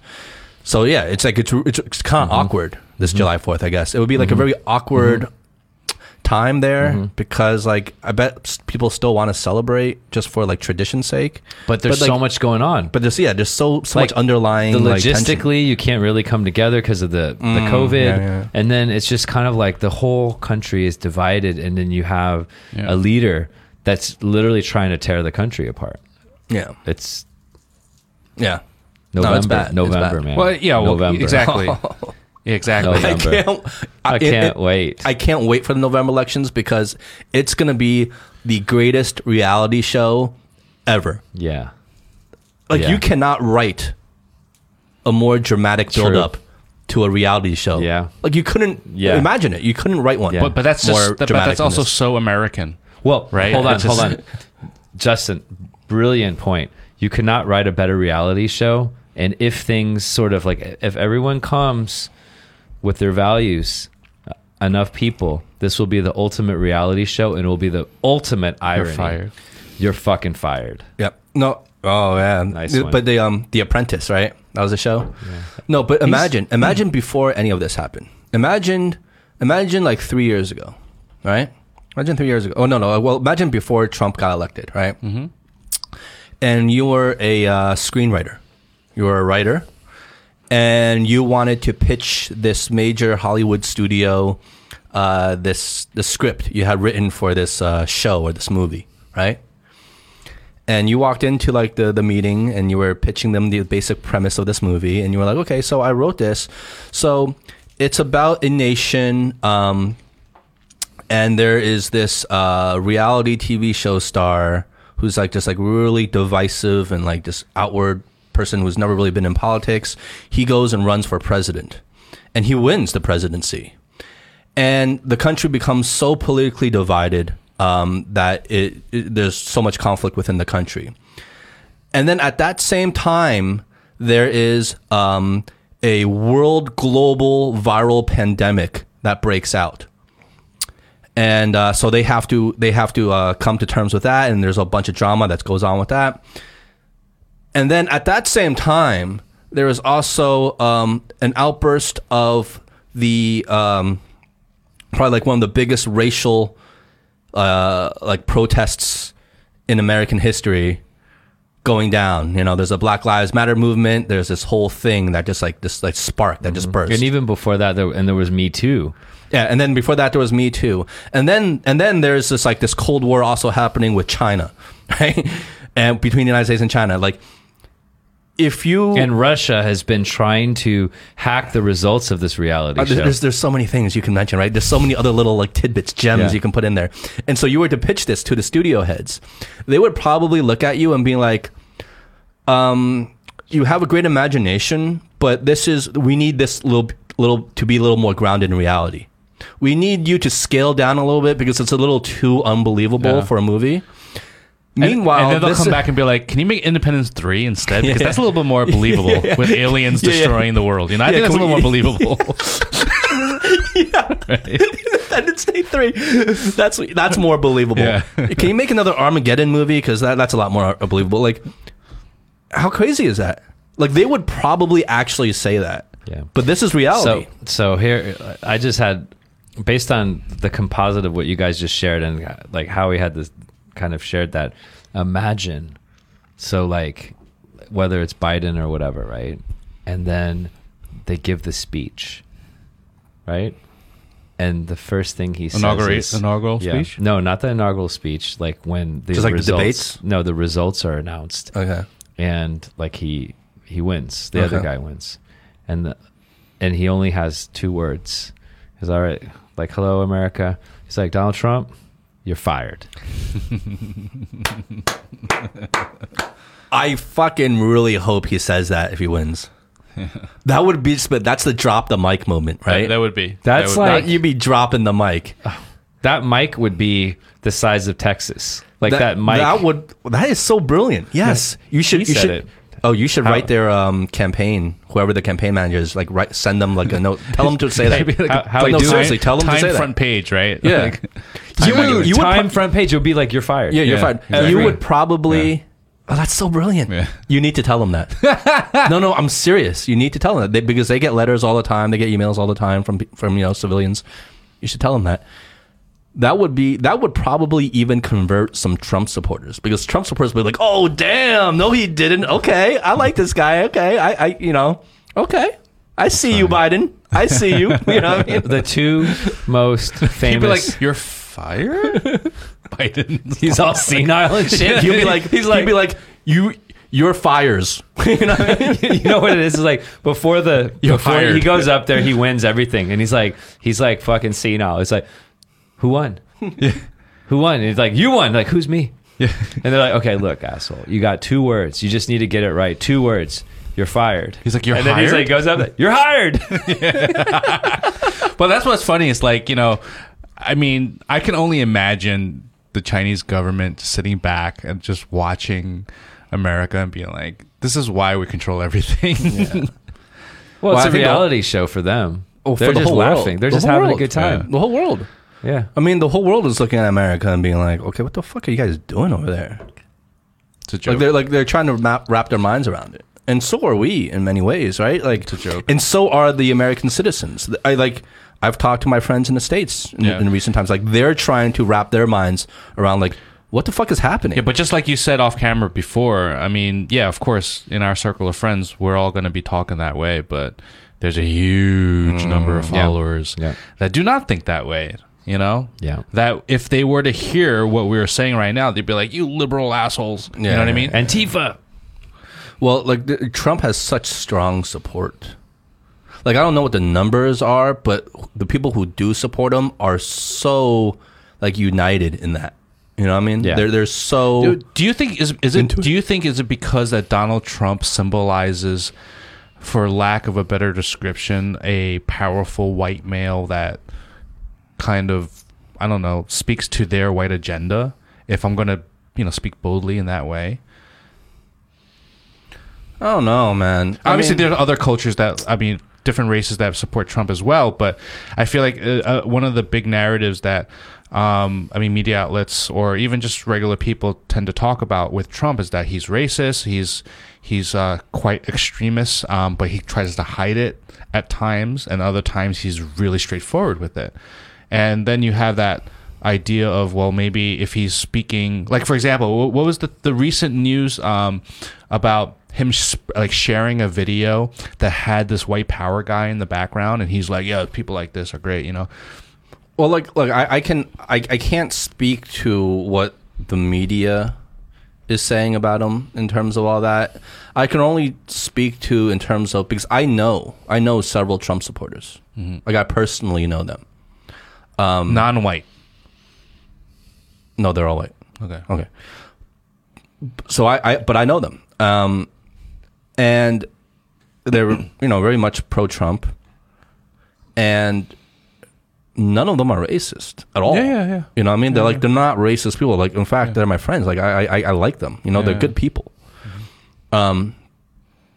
So yeah, it's like it's it's, it's kind of Mm-hmm. awkward this July Fourth. I guess it would be like a very awkward time there Mm-hmm. because like I bet people still want to celebrate just for like tradition's sake. but there's like, so much going on. But there's yeah, there's so so Like, much underlying the like, logistically, you can't really come together because of the the Mm, COVID, yeah, yeah. and then it's just kind of like the whole country is divided, and then you have Yeah. a leader that's literally trying to tear the country apart. Yeah. It's Yeah. November. No, it's bad. It's November, bad. man. Well, yeah, well, November. exactly. exactly. No. I can't. I it- can't it- wait. I can't wait for the November elections because it's going to be the greatest reality show ever. yeah. Like Yeah. you cannot write a more dramatic True. build up to a reality show. Yeah. Like you couldn't Yeah. imagine it. You couldn't write one. Yeah. But but that's more just but that's also this. so American. Well, Right? Hold on, It's hold on. Justin, brilliant point. You could not write a better reality show. And if things sort of like, if everyone comes with their values, uh, enough people, this will be the ultimate reality show and it will be the ultimate irony. You're fired. You're fucking fired. Yep. No. Oh yeah. Nice one. But the um the Apprentice, right? That was a show. No, but imagine imagine before any of this happened. Imagine imagine like three years ago, right? Imagine three years ago. Oh no no. Well, imagine before Trump got elected, right? Mm-hmm. And you were a uh, screenwriter. You were a writer, and you wanted to pitch this major Hollywood studio uh, this the script you had written for this uh, show or this movie, right? and you walked into like the the meeting and you were pitching them the basic premise of this movie and you were like okay so i wrote this so it's about a nation um and there is this uh reality tv show star who's like just like really divisive and like this outward person who's never really been in politics he goes and runs for president and he wins the presidency and the country becomes so politically divided um, that it, it there's so much conflict within the country. And then at that same time, there is um, a world global viral pandemic that breaks out. And uh, so they have to they have to uh, come to terms with that, and there's a bunch of drama that goes on with that. And then at that same time, there is also um, an outburst of the um, probably like one of the biggest racial uh, like protests in American history going down. You know, there's a Black Lives Matter movement. There's this whole thing that just like this like spark that just burst. And even before that, there, and there was Me Too. Yeah, and then before that there was Me Too, and then and then there's this like this Cold War also happening with China, right? And between the United States and China, like if you And Russia has been trying to hack the results of this reality Uh, show. there's, there's there's so many things you can mention, right? There's so many other little like tidbits, gems Yeah. you can put in there. And so you were to pitch this to the studio heads, they would probably look at you and be like, um, "You have a great imagination, but this is we need this little little to be a little more grounded in reality. We need you to scale down a little bit because it's a little too unbelievable Yeah. for a movie." Meanwhile, and then they'll come back and be like, "Can you make Independence Three instead? Because Yeah. that's a little bit more believable with aliens Yeah, yeah. destroying the world. You know, I Yeah, think that's a little more believable." Yeah. Independence Day three. That's that's more believable. Yeah. Can you make another Armageddon movie? Because that, that's a lot more believable. Like, how crazy is that? Like, they would probably actually say that. Yeah. But this is reality. so here i just had based on the composite of what you guys just shared and like how we had this kind of shared that imagine so like whether it's biden or whatever right and then they give the speech right and the first thing he Inaugurate- says is, inaugural Yeah. speech? no not the inaugural speech like when the Just like the results debates? no the results are announced okay. And like he he wins the other guy wins and the, and he only has two words he's all right like hello america he's like donald trump you're fired I fucking really hope he says that if he wins. that would be, but that's the drop the mic moment, right? That, that would be. That's that would like- That- you'd be dropping the mic. that mic would be the size of texas like that, mic That would. That is so brilliant. Yes, you should. He you said should. it. Oh, you should How- write their um, campaign. Whoever the campaign manager is, like, write, send them like a note. Tell them to say that. Like How- how no, do it? seriously, tell them to time say that. front page, right? Yeah. Like, You would, you time front page would be like you're fired yeah, you're Yeah, fine. exactly. You would probably. Oh, that's so brilliant. Yeah. You need to tell them that. no, no, I'm serious. You need to tell them that they, because they get letters all the time. They get emails all the time from from you know civilians. You should tell them that. That would be that would probably even convert some Trump supporters because Trump supporters would be like, "Oh, damn, no, he didn't. Okay, I like this guy. Okay, I, I you know, okay, I see you, Biden. I see you. You know, I mean? the two most famous like, "You're fired." Biden. he's all senile and shit He'll be like, he's like he'll be like, you your fires. you know what I mean? you know what it is? It's like before the You're before he goes up there, he wins everything, and he's like he's like fucking senile. It's like, who won? Who won? And he's like, you won. Like, who's me? Yeah. And they're like, okay, look, asshole, you got two words. You just need to get it right. Two words. You're fired. He's like, "You're fired. and then he's like, goes up, you're hired. But that's what's funny is like, you know, I mean, I can only imagine the Chinese government sitting back and just watching America and being like, this is why we control everything. well, Well, it's I a reality show for them. Oh, They're for the just whole laughing. world. They're The just having a good time. The whole world. Yeah. I mean, the whole world is looking at America and being like, okay, what the fuck are you guys doing over there? it's a joke. Like they're like they're trying to map, wrap their minds around it, and so are we in many ways, right? Like, It's a joke. and so are the American citizens. I like. I've talked to my friends in the states in, Yeah. in recent times. Like they're trying to wrap their minds around like what the fuck is happening. Yeah, but just like you said off camera before, I mean, yeah, of course, in our circle of friends, we're all going to be talking that way, but there's a huge mm. number of yeah. followers Yeah. that do not think that way, you know? Yeah. That if they were to hear what we were saying right now, they'd be like, you liberal assholes. You know Yeah. what I mean? Antifa. Well, like the, Trump has such strong support. Like I don't know what the numbers are, but the people who do support him are so like united in that. You know what I mean? Yeah. They're they're so Dude, do you think is is it. do you think is it because that Donald Trump symbolizes for lack of a better description a powerful white male that kind of I don't know speaks to their white agenda if I'm going to you know speak boldly in that way I don't know, man. I obviously mean- there are other cultures that I mean different races that support Trump as well but I feel like uh, uh, one of the big narratives that um, I mean media outlets or even just regular people tend to talk about with Trump is that he's racist he's he's uh, quite extremist um, but he tries to hide it at times and other times he's really straightforward with it and then you have that idea of well maybe if he's speaking like for example what was the, the recent news um, about him like sharing a video that had this white power guy in the background and he's like yeah people like this are great you know Well, like, look, I, I can, I, I can't speak to what the media is saying about him in terms of all that. I can only speak to in terms of because I know, I know several Trump supporters. Like I personally know them. Um, non-white No, they're all white. okay Okay. So I, I but I know them. Um, and they're you know very much pro Trump, and none of them are racist at all. Yeah, yeah, yeah. You know, what I mean, they're like they're not racist people. Like in fact, they're my friends. Like I, I, I like them. You know, they're Yeah. good people. Um,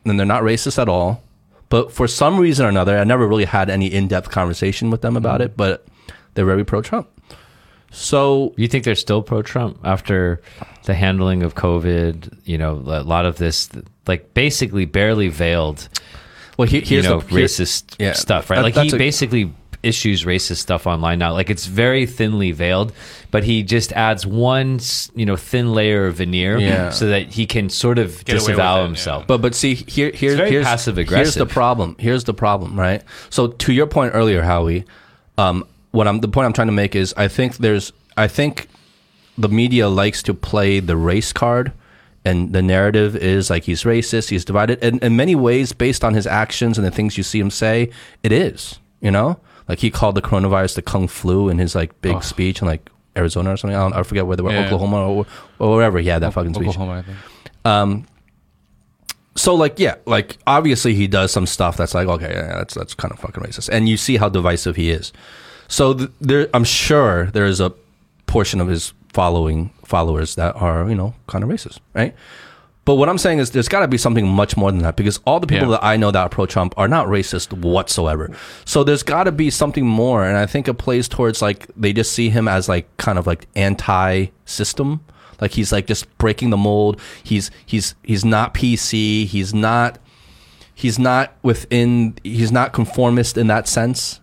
and they're not racist at all. But for some reason or another, I never really had any in depth conversation with them about it. But they're very pro Trump. So You think they're still pro Trump after the handling of COVID? You know, a lot of this, like basically barely veiled, well, he, here's you know, the here- racist yeah, stuff, right? that- like he a- basically issues racist stuff online now. Like it's very thinly veiled, but he just adds one, you know, thin layer of veneer Yeah. so that he can sort of Get disavow it, himself. But but see here here very here's Here's passive-aggressive. the problem. Here's the problem, right? So to your point earlier, Howie, um, what I'm the point I'm trying to make is I think there's I think the media likes to play the race card. And the narrative is like he's racist, he's divided. And in many ways, based on his actions and the things you see him say, it is. You know, like he called the coronavirus the kung flu in his like big speech in like Arizona or something. I, don't, I forget where they were, Yeah. Oklahoma or, or wherever. Yeah, that fucking speech. Oklahoma, I think. Um, so like yeah, like obviously he does some stuff that's like okay, yeah, that's that's kind of fucking racist, and you see how divisive he is. So th- there, I'm sure there is a portion of his following followers that are you know kind of racist, right? But what I'm saying is there's got to be something much more than that because all the people Yeah. that I know that are pro Trump are not racist whatsoever. So there's got to be something more, and I think it plays towards like they just see him as like kind of like anti-system, like he's like just breaking the mold. He's he's he's not PC. He's not he's not within. He's not conformist in that sense.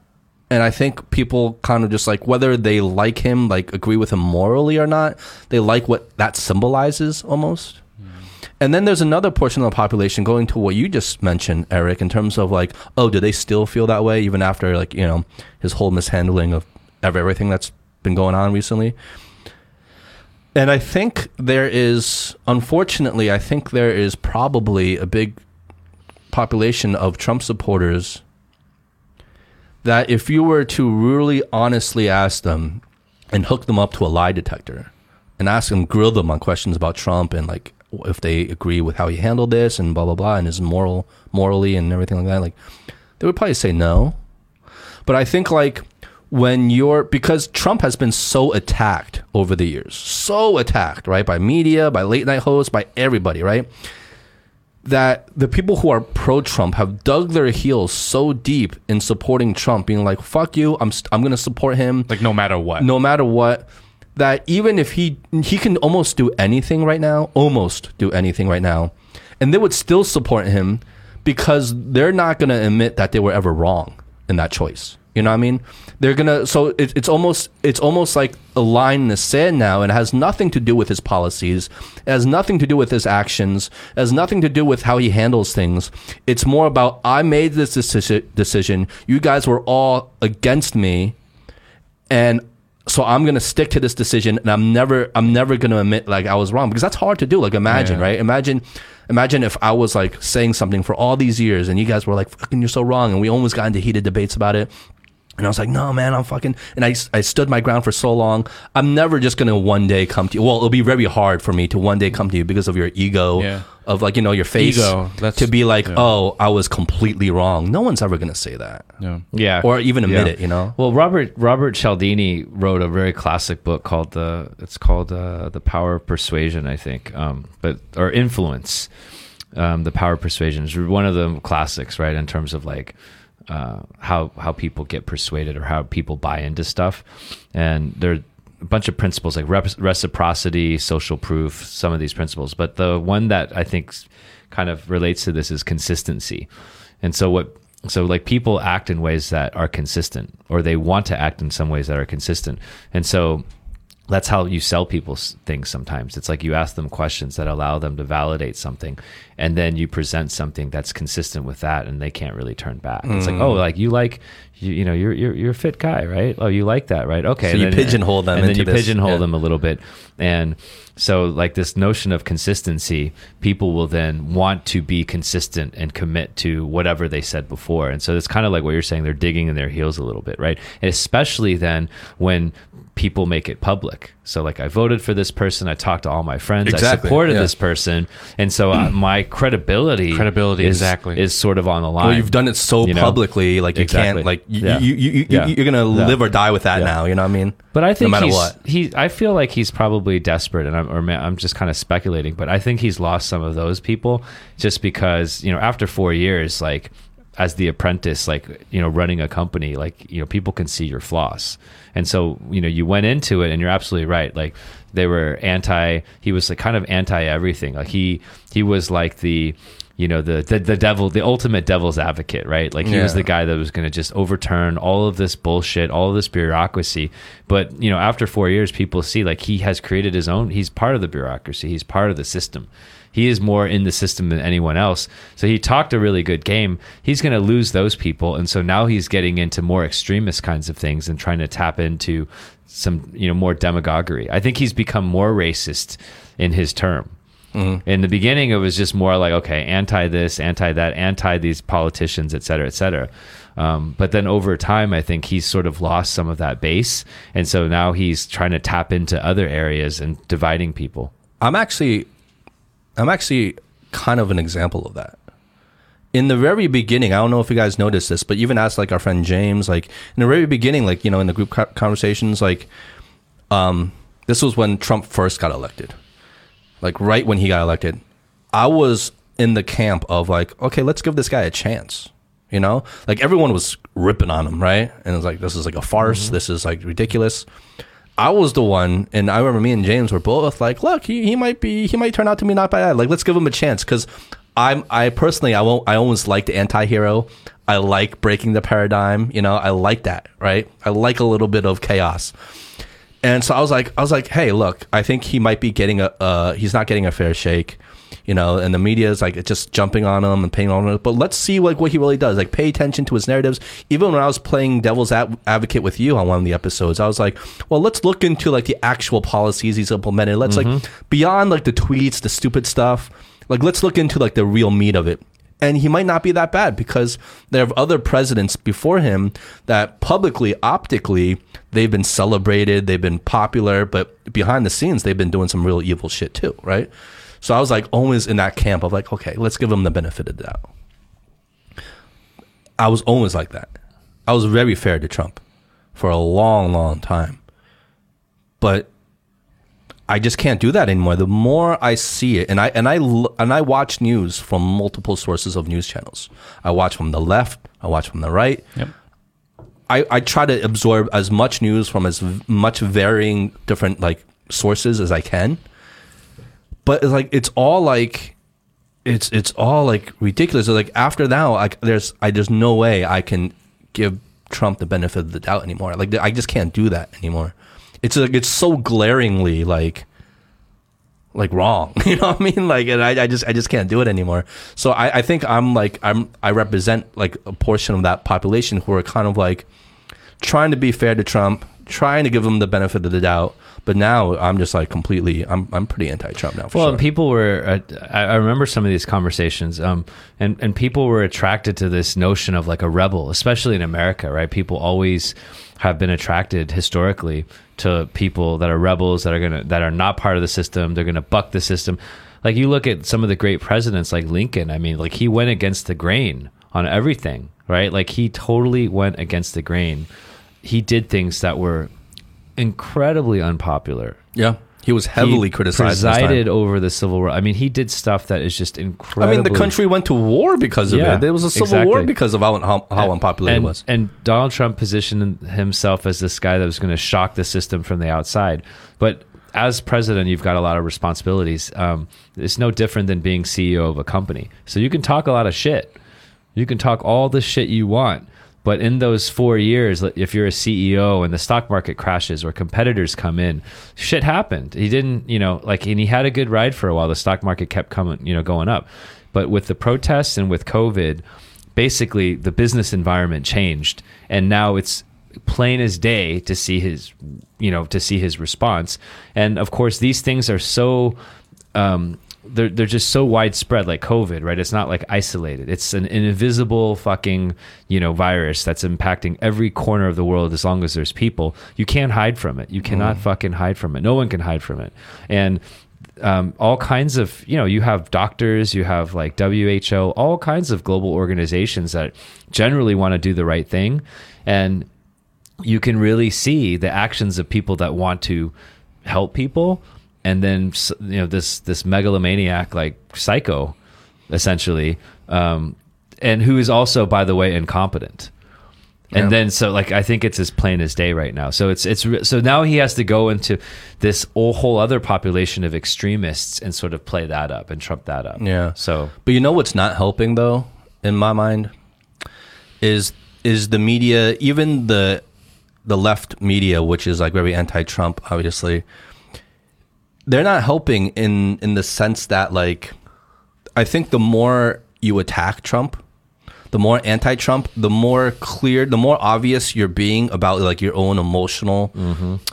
And I think people kind of just like whether they like him, like agree with him morally or not, they like what that symbolizes almost. Mm. And then there's another portion of the population going to what you just mentioned, Aric, in terms of like, oh, do they still feel that way even after like you know his whole mishandling of of everything that's been going on recently? And I think there is, unfortunately, I think there is probably a big population of Trump supporters that if you were to really honestly ask them and hook them up to a lie detector and ask them, grill them on questions about Trump and like if they agree with how he handled this and blah blah blah and his moral morally and everything like that, like they would probably say no. But I think like when you're because Trump has been so attacked over the years, so attacked, right, by media, by late night hosts, by everybody, right? That the people who are pro Trump have dug their heels so deep in supporting Trump, being like, "Fuck you, I'm st- I'm gonna support him Like no matter what. no matter what." That even if he he can almost do anything right now, almost do anything right now, and they would still support him because they're not gonna admit that they were ever wrong in that choice. You know what I mean? They're gonna. So it, it's almost it's almost like a line in the sand now, and it has nothing to do with his policies. It has nothing to do with his actions. It has nothing to do with how he handles things. It's more about I made this deci- decision. You guys were all against me, and so I'm gonna stick to this decision, and I'm never I'm never gonna admit like I was wrong because that's hard to do. Like imagine, Yeah. right? Imagine. Imagine if I was like saying something for all these years and you guys were like, fucking, you're so wrong. And we almost got into heated debates about it. And I was like, no, man, I'm fucking. And I, I stood my ground for so long. I'm never just going to one day come to you. Well, it'll be very hard for me to one day come to you because of your ego, Yeah. of like, you know, your face. Ego, that's- to be like, yeah. oh, I was completely wrong. No one's ever going to say that. Yeah. Yeah, Or even admit Yeah. it, you know? Well, Robert Robert Cialdini wrote a very classic book called the it's called uh, the Power of Persuasion, I think, um, but or influence. Um, the Power of Persuasion is one of the classics, right? In terms of like uh, how how people get persuaded or how people buy into stuff, and there are a bunch of principles like rep- reciprocity, social proof, some of these principles. But the one that I think kind of relates to this is consistency. And so what so like people act in ways that are consistent or they want to act in some ways that are consistent. And so that's how you sell people things sometimes. It's like you ask them questions that allow them to validate something, and then you present something that's consistent with that, and they can't really turn back. It's like, Mm. oh, like you like, you, you know, you're, you're you're a fit guy, right? Oh, you like that, right? Okay. So you pigeonhole them and then you this, pigeonhole yeah. them a little bit, and so like this notion of consistency, people will then want to be consistent and commit to whatever they said before, and so it's kind of like what you're saying. They're digging in their heels a little bit, right? And especially then when people make it public. So like I voted for this person, I talked to all my friends, I supported yeah. this person, and so uh, my credibility, Credibility, is, exactly. is sort of on the line. Well, you've done it so you know? publicly, like you Exactly. can't, like you, Yeah. you, you, you, Yeah. you're gonna Yeah. live or die with that now. You know what I mean? But I think no matter he's, what. he. I feel like he's probably desperate, and I'm, or ma- I'm just kind of speculating. But I think he's lost some of those people just because you know after four years, like as the apprentice, like you know running a company, like you know people can see your flaws, and so you know you went into it, and you're absolutely right. Like they were anti. He was like kind of anti everything. Like he he was like the you know the, the the devil the ultimate devil's advocate right? Like he was the guy that was going to just overturn all of this bullshit all of this bureaucracy. But you know after 4 years people see like he has created his own he's part of the bureaucracy he's part of the system. He is more in the system than anyone else. So he talked a really good game. He's going to lose those people. And so now he's getting into more extremist kinds of things and trying to tap into some you know more demagoguery i think he's become more racist in his term in the beginning, it was just more like, okay, anti this, anti that, anti these politicians, et cetera, et cetera. Um, but then over time, I think he's sort of lost some of that base. And so now he's trying to tap into other areas and dividing people. I'm actually, I'm actually kind of an example of that. In the very beginning, I don't know if you guys noticed this, but even asked like our friend James, like in the very beginning, like you know, in the group conversations, like, um, this was when Trump first got elected, like right when he got elected. I was in the camp of like, okay, let's give this guy a chance. You know, like everyone was ripping on him, right? And it was like, this is like a farce. This is like ridiculous. I was the one, and I remember me and James were both like, "Look, he, he might be, he might turn out to be not bad. Like, let's give him a chance." Because I'm, I personally, I won't, I always like the anti-hero. I like breaking the paradigm. You know, I like that, right? I like a little bit of chaos. And so I was like, I was like, hey, look, I think he might be getting a, uh, he's not getting a fair shake. you know, and the media is like just jumping on him and paying on him. But let's see like what he really does. Like pay attention to his narratives. Even when I was playing devil's ad- advocate with you on one of the episodes, I was like, well, let's look into like the actual policies he's implemented. Let's like beyond like the tweets, the stupid stuff. Like let's look into like the real meat of it. And he might not be that bad because there have other presidents before him that publicly, optically, they've been celebrated, they've been popular, but behind the scenes, they've been doing some real evil shit too, right? So I was like always in that camp of like, okay, let's give him the benefit of the doubt. I was always like that. I was very fair to Trump for a long, long time. But I just can't do that anymore. The more I see it, and I and I and I watch news from multiple sources of news channels. I watch from the left. I watch from the right. Yep. I, I try to absorb as much news from as much varying different like sources as I can. But it's like it's all like it's it's all like ridiculous. It's like after now, like there's I there's no way I can give Trump the benefit of the doubt anymore. Like I just can't do that anymore. It's like it's so glaringly like like wrong. You know what I mean? Like, and I, I just I just can't do it anymore. So I, I think I'm like I'm I represent like a portion of that population who are kind of like trying to be fair to Trump, trying to give him the benefit of the doubt. But now I'm just like completely I'm I'm pretty anti-Trump now. For well, sure. people were. Uh, I, I remember some of these conversations, um, and and people were attracted to this notion of like a rebel, especially in America, right? People always have been attracted historically to people that are rebels that are gonna that are not part of the system. They're gonna buck the system. Like you look at some of the great presidents, like Lincoln. I mean, like he went against the grain on everything, right? Like he totally went against the grain. He did things that were incredibly unpopular yeah, he was heavily he criticized. Presided over the civil war. I mean, he did stuff that is just incredible. I mean, the country went to war because of Yeah, it. There was a civil war because of how how, how unpopular and, it was. And Donald Trump positioned himself as this guy that was going to shock the system from the outside. But as president, you've got a lot of responsibilities. Um, it's no different than being CEO of a company. So you can talk a lot of shit. You can talk all the shit you want. But in those four years, if you're a CEO and the stock market crashes or competitors come in, shit happened. He didn't, you know, like, and he had a good ride for a while. The stock market kept coming, you know, going up. But with the protests and with COVID, basically the business environment changed. And now it's plain as day to see his, you know, to see his response. And of course, these things are so, um, they're they're just so widespread like covid right? It's not like isolated. It's an, an invisible fucking you know virus that's impacting every corner of the world as long as there's people. You can't hide from it. You cannot fucking hide from it. No one can hide from it. And um, all kinds of you know you have doctors you have like who all kinds of global organizations that generally want to do the right thing. And you can really see the actions of people that want to help people and then you know this this megalomaniac like psycho essentially um and who is also by the way incompetent and Yeah. then so like i think it's as plain as day right now so it's it's so now he has to go into this whole, whole other population of extremists and sort of play that up and trump that up Yeah. so But you know what's not helping though, in my mind, is is the media, even the the left media, which is like very anti-Trump, obviously. They're not helping in in the sense that like, I think the more you attack Trump, the more anti-Trump, the more clear, the more obvious you're being about like your own emotional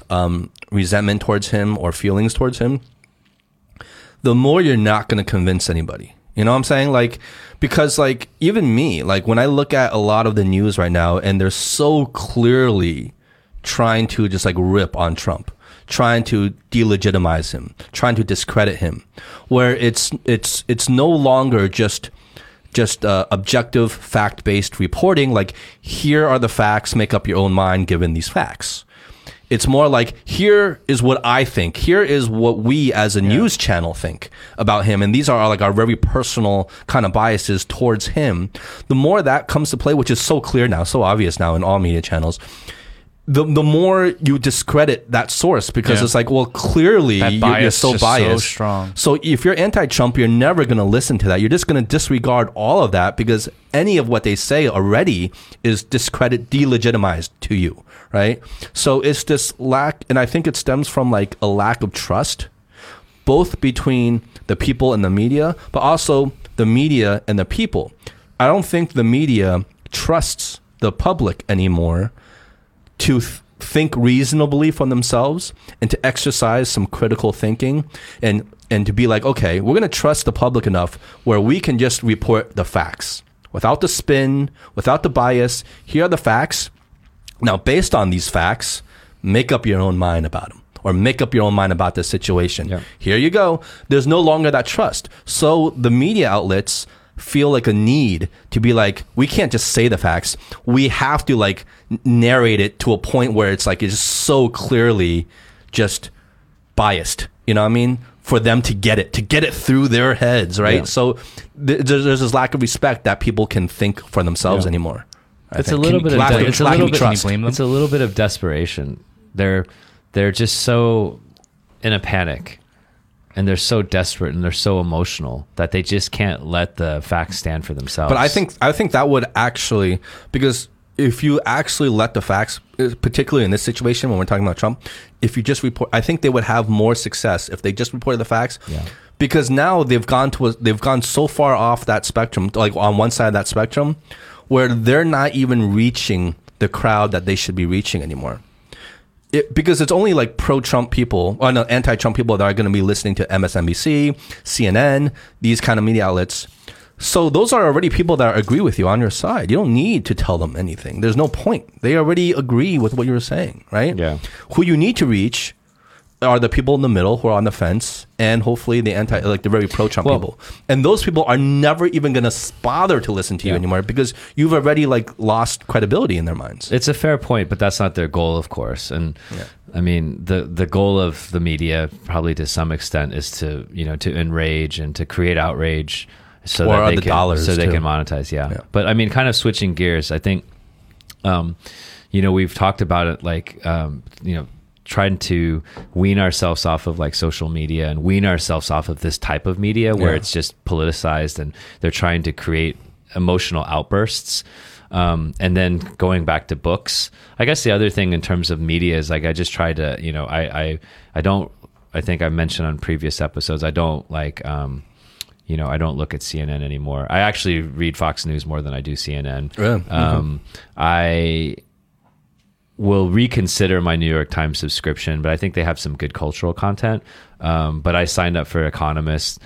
um, resentment towards him or feelings towards him the more you're not going to convince anybody. You know what I'm saying? Like, because like even me, like when I look at a lot of the news right now and they're so clearly trying to just like rip on Trump, trying to delegitimize him, trying to discredit him, where it's, it's, it's no longer just, just uh, objective fact based reporting. Like, here are the facts, make up your own mind given these facts. It's more like here is what I think. Here is what we as a news channel think about him, and these are like our very personal kind of biases towards him. The more that comes to play, which is so clear now, so obvious now in all media channels, the the more you discredit that source because Yeah. it's like, well, clearly you're, you're so just so biased, strong. so if you're anti-Trump, you're never going to listen to that. You're just going to disregard all of that because any of what they say already is discredit, delegitimized to you, right? So it's this lack, and I think it stems from like a lack of trust both between the people and the media, but also the media and the people. I don't think the media trusts the public anymore to th- think reasonably for themselves and to exercise some critical thinking and and to be like, okay, we're going to trust the public enough where we can just report the facts without the spin, without the bias. Here are the facts. Now, based on these facts, make up your own mind about them or make up your own mind about this situation. Yeah. Here you go. There's no longer that trust. So the media outlets feel like a need to be like, we can't just say the facts. We have to like narrate it to a point where it's like it's so clearly just biased. You know what I mean? For them to get it, to get it through their heads, right? Yeah. So th- there's, there's this lack of respect that people can think for themselves Yeah. anymore. I It's a little Can- bit of de- it's a little bit- Can trust. blame them? It's a little bit of desperation. They're they're just so in a panic, and they're so desperate and they're so emotional that they just can't let the facts stand for themselves. But I think I think that would actually because if you actually let the facts, particularly in this situation when we're talking about Trump, if you just report, I think they would have more success if they just reported the facts. Yeah. Because now they've gone to a, they've gone so far off that spectrum, like on one side of that spectrum, where they're not even reaching the crowd that they should be reaching anymore. It, because it's only like pro-Trump people, or no, anti-Trump people that are going to be listening to MSNBC, CNN, these kind of media outlets. So those are already people that agree with you on your side. You don't need to tell them anything. There's no point. They already agree with what you're saying, right? Yeah. Who you need to reach are the people in the middle who are on the fence, and hopefully the anti, like the very pro-Trump Well- people. And those people are never even going to bother to listen to you Yeah. anymore because you've already like lost credibility in their minds. It's a fair point, but that's not their goal, of course. And Yeah. I mean, the the goal of the media, probably to some extent, is to you know to enrage and to create outrage, so Or that they the can dollars, so they too. can monetize. Yeah. Yeah. but I mean, kind of switching gears. I think, um, you know, we've talked about it, like um, you know. Trying to wean ourselves off of like social media and wean ourselves off of this type of media where Yeah. it's just politicized and they're trying to create emotional outbursts. Um, and then going back to books, I guess the other thing in terms of media is like I just try to, you know, I I, I don't. I think I mentioned on previous episodes I don't like. Um, you know, I don't look at CNN anymore. I actually read Fox News more than I do CNN. Yeah. Um, I will reconsider my New York Times subscription, but I think they have some good cultural content. Um, but I signed up for Economist.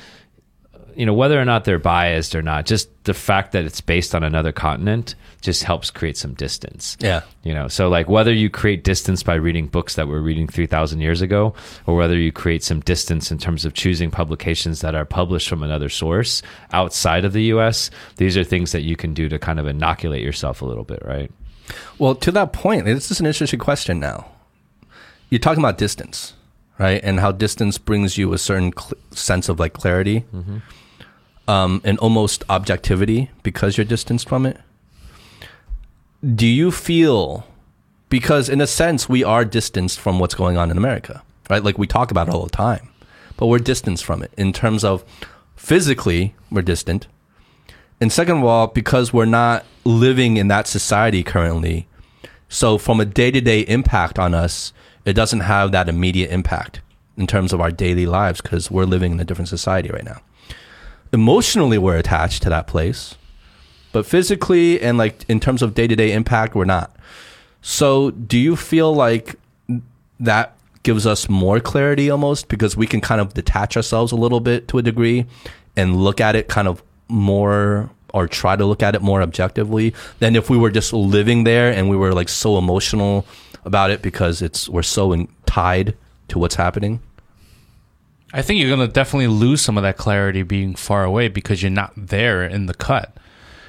You know, whether or not they're biased or not, just the fact that it's based on another continent just helps create some distance. Yeah. You know, so like whether you create distance by reading books that we're reading 3,000 years ago, or whether you create some distance in terms of choosing publications that are published from another source outside of the US, these are things that you can do to kind of inoculate yourself a little bit, right? Well, to that point, this is an interesting question now. You're talking about distance, right? And how distance brings you a certain sense of like clarity um, and almost objectivity because you're distanced from it. Do you feel, because in a sense, we are distanced from what's going on in America, right? Like we talk about it all the time, but we're distanced from it in terms of physically, we're distant. And second of all, because we're not living in that society currently, so from a day to day impact on us, it doesn't have that immediate impact in terms of our daily lives because we're living in a different society right now. Emotionally, we're attached to that place, but physically and like in terms of day to day impact, we're not. So, do you feel like that gives us more clarity almost because we can kind of detach ourselves a little bit to a degree and look at it kind of more or try to look at it more objectively than if we were just living there and we were like so emotional about it because it's we're so in, tied to what's happening. I think you're going to definitely lose some of that clarity being far away because you're not there in the cut.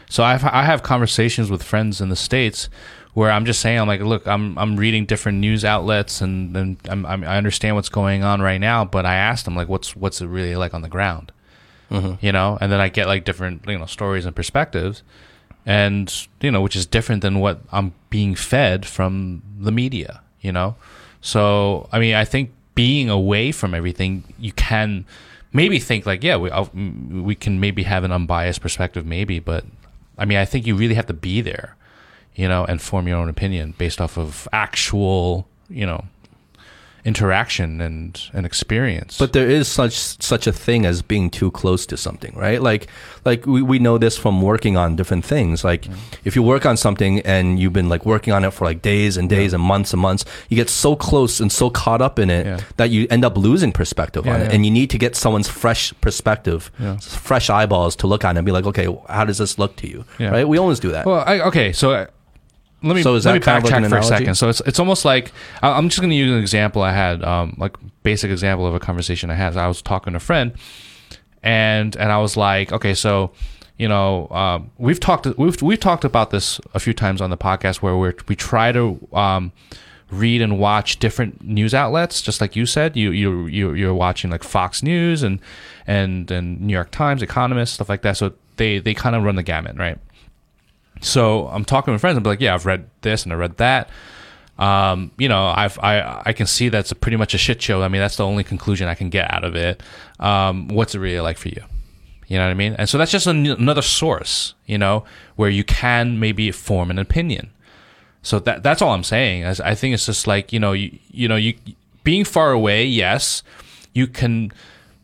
So I've, I have conversations with friends in the states where I'm just saying, I'm like, look, I'm I'm reading different news outlets and then I understand what's going on right now, but I asked them like, what's what's it really like on the ground, Mm-hmm. you know? And then I get like different you know stories and perspectives, and you know, which is different than what I'm being fed from the media, you know. So I mean, I think being away from everything, you can maybe think like, yeah, we I'll- we can maybe have an unbiased perspective, maybe, but I mean, I think you really have to be there, you know, and form your own opinion based off of actual, you know, interaction and and experience. But there is such such a thing as being too close to something, right? Like like we, we know this from working on different things. Like if you work on something and you've been like working on it for like days and days and months and months, you get so close and so caught up in it Yeah. that you end up losing perspective on it. yeah. And you need to get someone's fresh perspective, Yeah. fresh eyeballs to look on and be like, okay, how does this look to you? Yeah. Right? We always do that. Well, I, okay, so uh, let me So let me kind of like backtrack for a second. So it's it's almost like I'm just going to use an example I had, um, like basic example of a conversation I had. I was talking to a friend, and and I was like, okay, so you know, um, we've talked we've we've talked about this a few times on the podcast where we we try to. Um, read and watch different news outlets just like you said you you you you're watching like Fox News and and and New York Times Economist stuff like that so they they kind of run the gamut right so I'm talking with friends. I'm like, yeah, I've read this and I read that. Um, you know, I've I I can see that's pretty much a shit show. I mean, that's the only conclusion I can get out of it. Um, what's it really like for you? You know what I mean? And so that's just an, another source, you know, where you can maybe form an opinion. So that that's all I'm saying. As I think it's just like you know you you know you being far away. Yes, you can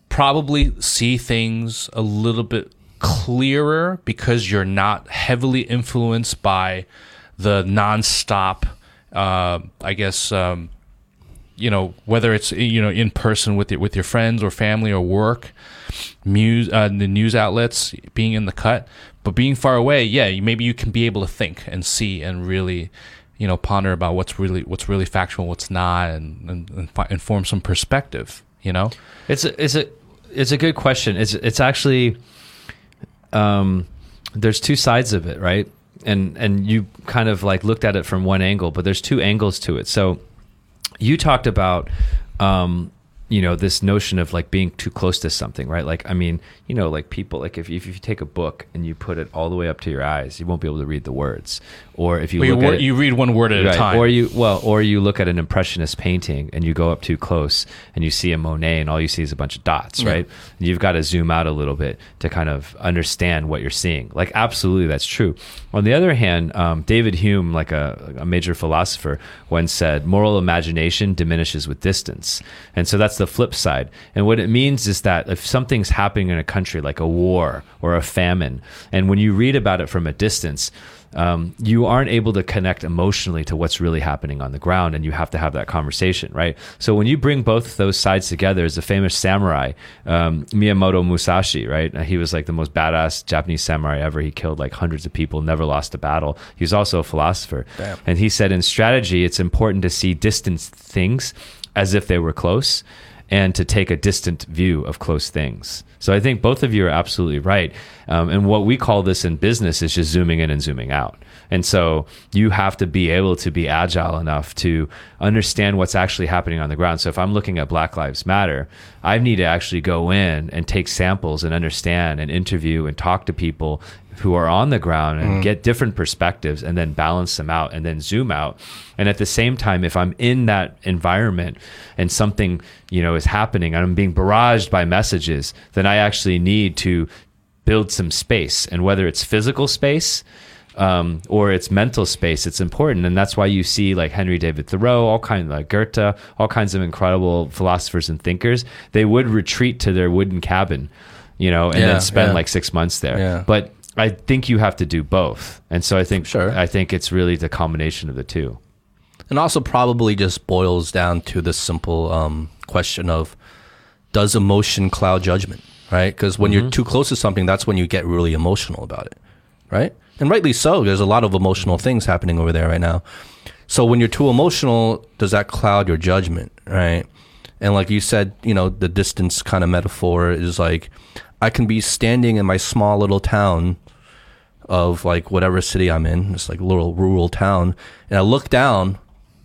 probably see things a little bit clearer because you're not heavily influenced by the nonstop. Uh, I guess um, you know whether it's you know in person with your, with your friends or family or work, muse uh, the news outlets being in the cut, but being far away, yeah, maybe you can be able to think and see and really, you know, ponder about what's really what's really factual, what's not, and and, and, fi- and form some perspective. You know, It's a, it's a it's a good question. It's it's actually um there's two sides of it, right? And and you kind of like looked at it from one angle, but there's two angles to it. So you talked about um you know this notion of like being too close to something right like i mean you know like people like if, if you take a book and you put it all the way up to your eyes you won't be able to read the words or if you Well, you, look wor- at it, you read one word at a time. or you well, or you look at an impressionist painting and you go up too close and you see a Monet and all you see is a bunch of dots, Yeah. right? You've got to zoom out a little bit to kind of understand what you're seeing. Like absolutely, that's true. On the other hand, um, David Hume, like a, a major philosopher, once said, "Moral imagination diminishes with distance," and so that's the flip side. And what it means is that if something's happening in a country like a war or a famine, and when you read about it from a distance um, you aren't able to connect emotionally to what's really happening on the ground, and you have to have that conversation, right? So when you bring both those sides together, there's a famous samurai, um, Miyamoto Musashi, right? He was like the most badass Japanese samurai ever. He killed like hundreds of people, never lost a battle. He was also a philosopher, Damn. and he said in strategy, it's important to see distant things as if they were close and to take a distant view of close things. So I think both of you are absolutely right. Um, and what we call this in business is just zooming in and zooming out. And so you have to be able to be agile enough to understand what's actually happening on the ground. So if I'm looking at Black Lives Matter, I need to actually go in and take samples and understand and interview and talk to people who are on the ground and get different perspectives and then balance them out and then zoom out. And at the same time, if I'm in that environment and something, you know, is happening and I'm being barraged by messages, then I actually need to build some space. And whether it's physical space, um, or it's mental space, it's important. And that's why you see like Henry David Thoreau, all kinds like Goethe, all kinds of incredible philosophers and thinkers, they would retreat to their wooden cabin, you know, and Yeah, then spend yeah. like six months there. Yeah. But I think you have to do both. And so I think Sure. I think it's really the combination of the two. And also probably just boils down to the simple um, question of does emotion cloud judgment, right? Because when you're too close to something, that's when you get really emotional about it, right? And rightly so. There's a lot of emotional things happening over there right now. So when you're too emotional, does that cloud your judgment, right? And like you said, you know, the distance kind of metaphor is like I can be standing in my small little town of like whatever city I'm in, it's like a little rural town, and I look down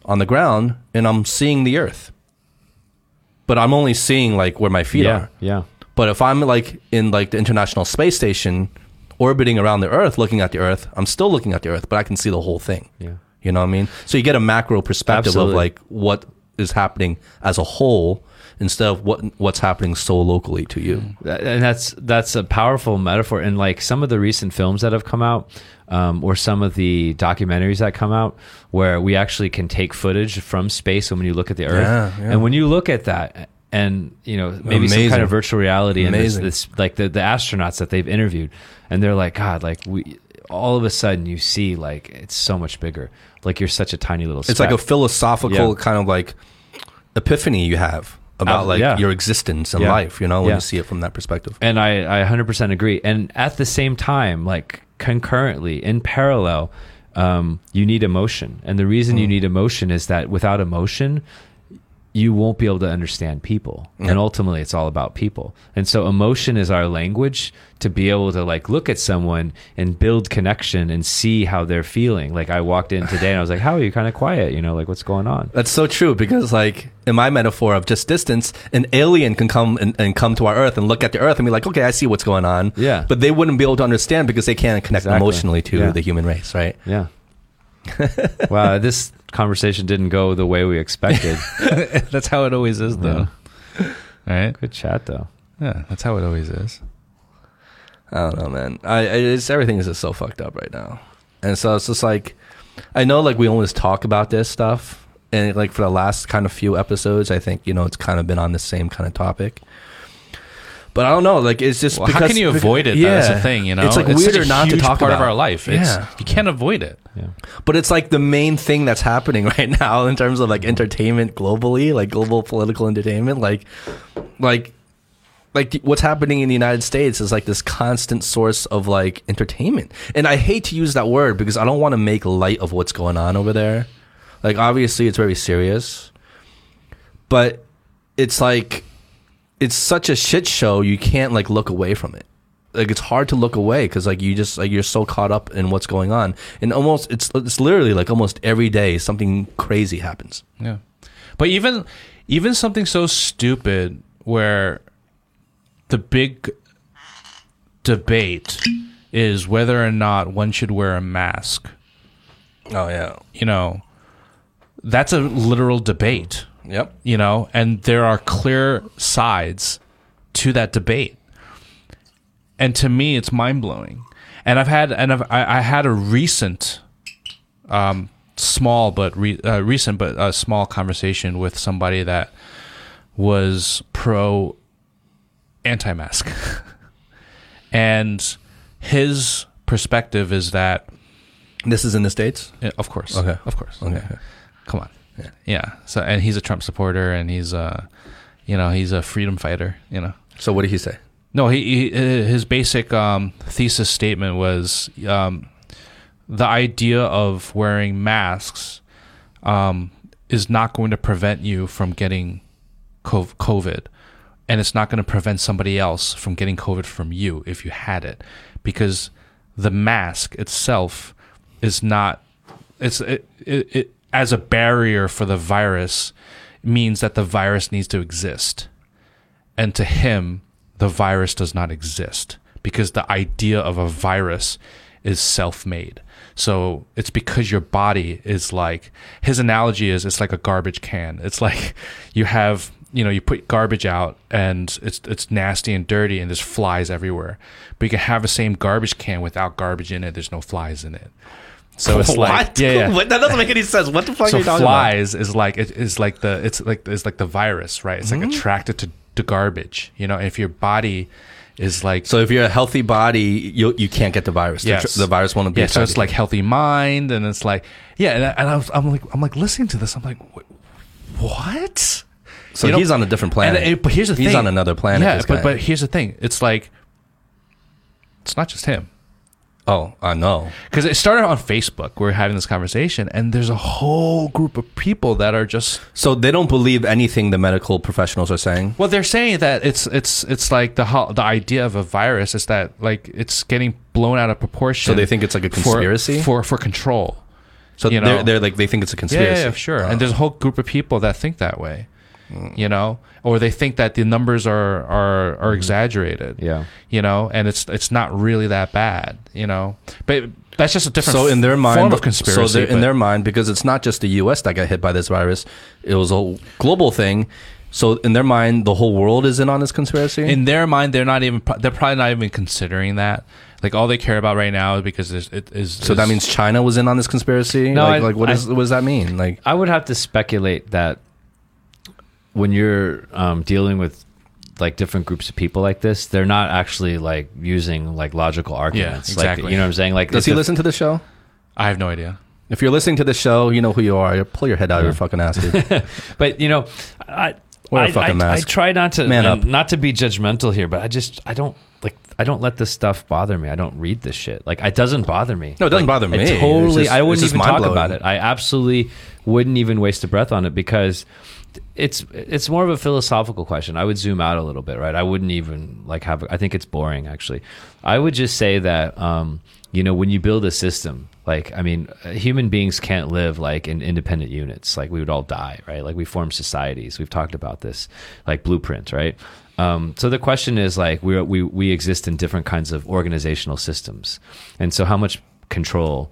on the ground and I'm seeing the earth. But I'm only seeing like where my feet yeah. are. Yeah. But if I'm like in like the International Space Station orbiting around the earth looking at the earth, I'm still looking at the earth, but I can see the whole thing. Yeah. You know what I mean? So you get a macro perspective Absolutely. of like what is happening as a whole instead of what what's happening so locally to you. And that's that's a powerful metaphor. And like some of the recent films that have come out um, or some of the documentaries that come out where we actually can take footage from space and when you look at the earth. Yeah, yeah. and when you look at that and you know maybe some kind of virtual reality and this, this like the, the astronauts that they've interviewed and they're like god like we all of a sudden you see like it's so much bigger. Like you're such a tiny little It's like a philosophical Yeah. kind of like epiphany you have about Uh, like yeah. your existence and Yeah. life. You know, when Yeah. you see it from that perspective. And I, I 100% agree. And at the same time, like concurrently, in parallel, um, you need emotion. And the reason Mm. you need emotion is that without emotion, you won't be able to understand people. And ultimately, it's all about people. And so, emotion is our language to be able to like look at someone and build connection and see how they're feeling. Like, I walked in today and I was like, How are you kind of quiet? You know, like, what's going on? That's so true because, like, in my metaphor of just distance, an alien can come and, and come to our Earth and look at the Earth and be like, "Okay, I see what's going on." Yeah. but they wouldn't be able to understand because they can't connect Exactly. emotionally to Yeah. the human race, right? Yeah. wow, this conversation didn't go the way we expected. that's how it always is, though. Right? Good chat, though. Yeah, that's how it always is. I don't know, man. I, I it's everything is just so fucked up right now, and so it's just like, I know like we always talk about this stuff, and like for the last kind of few episodes, I think you know it's kind of been on the same kind of topic. But I don't know, like it's just Well, because how can you avoid it? That's a thing, you know. It's like such weirder not to huge talk part about of our life. It's, Yeah. you can't avoid it. Yeah. But it's like the main thing that's happening right now in terms of like entertainment globally, like global political entertainment, like like like the- what's happening in the United States is like this constant source of like entertainment. And I hate to use that word because I don't want to make light of what's going on over there. Like obviously it's very serious. But it's like it's such a shit show you can't like look away from it. Like it's hard to look away because like you just like you're so caught up in what's going on. And almost it's it's literally like almost every day something crazy happens. Yeah. But even even something so stupid where the big debate is whether or not one should wear a mask. oh yeah. You know, that's a literal debate, yep. You know, and there are clear sides to that debate. And to me it's mind-blowing. And I've had and I've, I, I had a recent um, small but re, uh, recent but uh, small conversation with somebody that was pro anti-mask, and his perspective is that, this is in the states? Of course, Okay. of course, okay. Come on, yeah. So and he's a Trump supporter, and he's uh, you know, he's a freedom fighter, you know. so what did he say No, he, he uh, his basic um, thesis statement was um, the idea of wearing masks um, is not going to prevent you from getting cov- COVID, and it's not going to prevent somebody else from getting COVID from you if you had it, because the mask itself is not it's it, it, it as a barrier for the virus means that the virus needs to exist. And to him the virus does not exist because the idea of a virus is self-made. So it's because your body is like his analogy is it's like a garbage can. It's like you have you know you put garbage out and it's it's nasty and dirty and there's flies everywhere. But you can have the same garbage can without garbage in it. There's no flies in it so it's like what? yeah, yeah. What? that doesn't make any sense. What the fuck so are you talking flies is like it is like the it's like it's like the virus right? It's like Mm-hmm. attracted to, to garbage you know? If your body is like so if you're a healthy body you you can't get the virus. The Yes. tr- the, virus won't be yeah so it's like healthy mind and it's like yeah and, I, and I was, i'm like i'm like listening to this i'm like "Wait, what? So you know- he's on a different planet. and, and- but here's the he's thing. he's on another planet yeah but but here's the thing. It's like it's not just him oh i know because it started on facebook we we're having this conversation and there's a whole group of people that are just so they don't believe anything the medical professionals are saying Well, they're saying that it's it's it's like the ho- the idea of a virus is that like it's getting blown out of proportion. so they think it's like a for- conspiracy for for control. so you they're, know. they're like they think it's a Yeah, conspiracy yeah, yeah, sure. And there's a whole group of people that think that way. You know, or they think that the numbers are are are mm-hmm. exaggerated. Yeah. You know, and it's it's not really that bad. You know, but that's just a different so in their mind form of conspiracy. so in but- their mind because it's not just the us that got hit by this virus it was a global thing So in their mind, the whole world is in on this conspiracy. In their mind, they're not even. They're probably not even considering that. Like all they care about right now is because it's, it is. so that means China was in on this conspiracy. No, like, I- like what I- is what does that mean? Like I would have to speculate that when you're um, dealing with like different groups of people like this, they're not actually like using like logical arguments. Yeah, exactly. Like, you know what I'm saying? Like, does he a- listen to the show? I have no idea. If you're listening to the show, you know who you are. You pull your head out of your fucking ass, dude. But you know, I Wear a I, fucking I, mask. I try not to Man up. not to be judgmental here, but I just I don't like I don't let this stuff bother me. I don't read this shit. Like it doesn't bother me. No, it doesn't Like, bother me. It totally. just- I it's wouldn't even talk mind-blowing. about it. I absolutely wouldn't even waste a breath on it because it's it's more of a philosophical question. I would zoom out a little bit, right? I wouldn't even like have. I think it's boring actually. I would just say that um, you know when you build a system, like I mean, human beings can't live like in independent units. Like we would all die, right? Like we form societies. We've talked about this, like blueprint, right? Um, so the question is like we we we exist in different kinds of organizational systems, and so how much control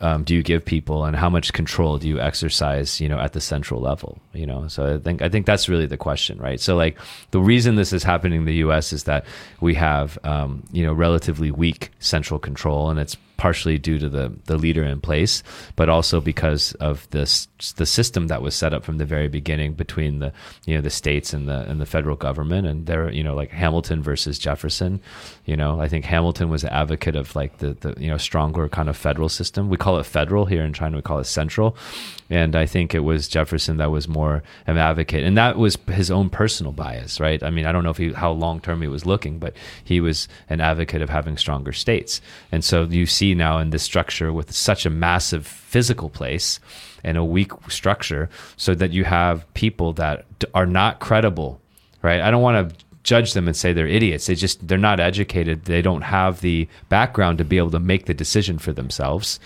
um, do you give people and how much control do you exercise you know at the central level you know? So i think i think that's really the question right? So like the reason this is happening in the us is that we have um, you know relatively weak central control and it's partially due to the the leader in place but also because of this the system that was set up from the very beginning between the you know the states and the and the federal government. And there you know like Hamilton versus Jefferson you know I think Hamilton was an advocate of like the the you know stronger kind of federal system. We call it federal here in China. We call it central. And I think it was Jefferson that was more an advocate. And that was his own personal bias right? I mean I don't know if he how long term he was looking but he was an advocate of having stronger states. And so you see now in this structure with such a massive physical place and a weak structure so that you have people that are not credible right? I don't want to judge them and say they're idiots. They just they're not educated. They don't have the background to be able to make the decision for themselves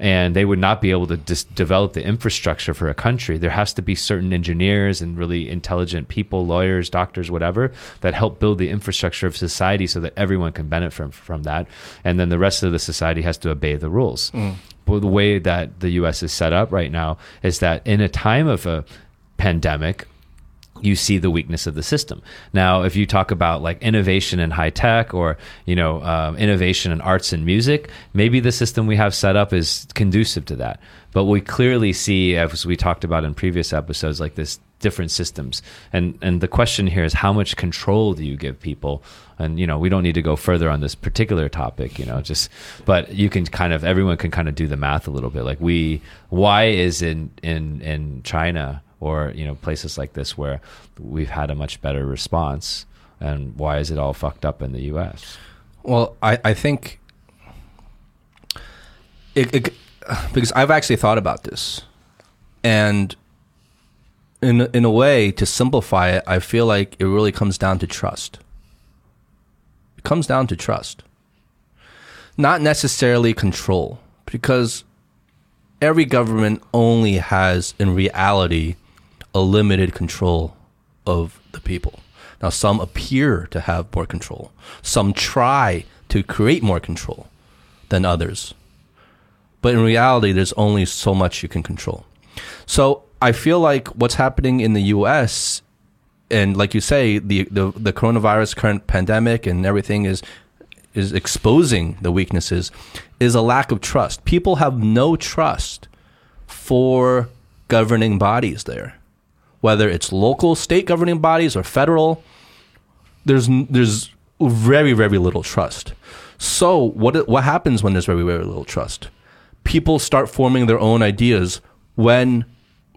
and they would not be able to dis- develop the infrastructure for a country. There has to be certain engineers and really intelligent people, lawyers, doctors, whatever, that help build the infrastructure of society so that everyone can benefit from, from that. And then the rest of the society has to obey the rules. Mm. But the way that the US is set up right now is that in a time of a pandemic, you see the weakness of the system. Now, if you talk about like innovation in high tech or you know um, innovation in arts and music, maybe the system we have set up is conducive to that. But we clearly see, as we talked about in previous episodes, like this different systems. And and the question here is how much control do you give people? And you know, we don't need to go further on this particular topic, you know, just but you can kind of everyone can kind of do the math a little bit. Like we why is in in in China or you know places like this where we've had a much better response and why is it all fucked up in the US? Well, I, I think it, it because I've actually thought about this, and in in a way to simplify it, I feel like it really comes down to trust. It comes down to trust, not necessarily control, because every government only has, in reality, a limited control of the people. Now, some appear to have more control. Some try to create more control than others. But in reality, there's only so much you can control. So I feel like what's happening in the US, and like you say, the, the, the coronavirus current pandemic and everything is is exposing the weaknesses is a lack of trust. People have no trust for governing bodies there, whether it's local, state governing bodies or federal. There's there's very very little trust. So what what happens when there's very very little trust? People start forming their own ideas when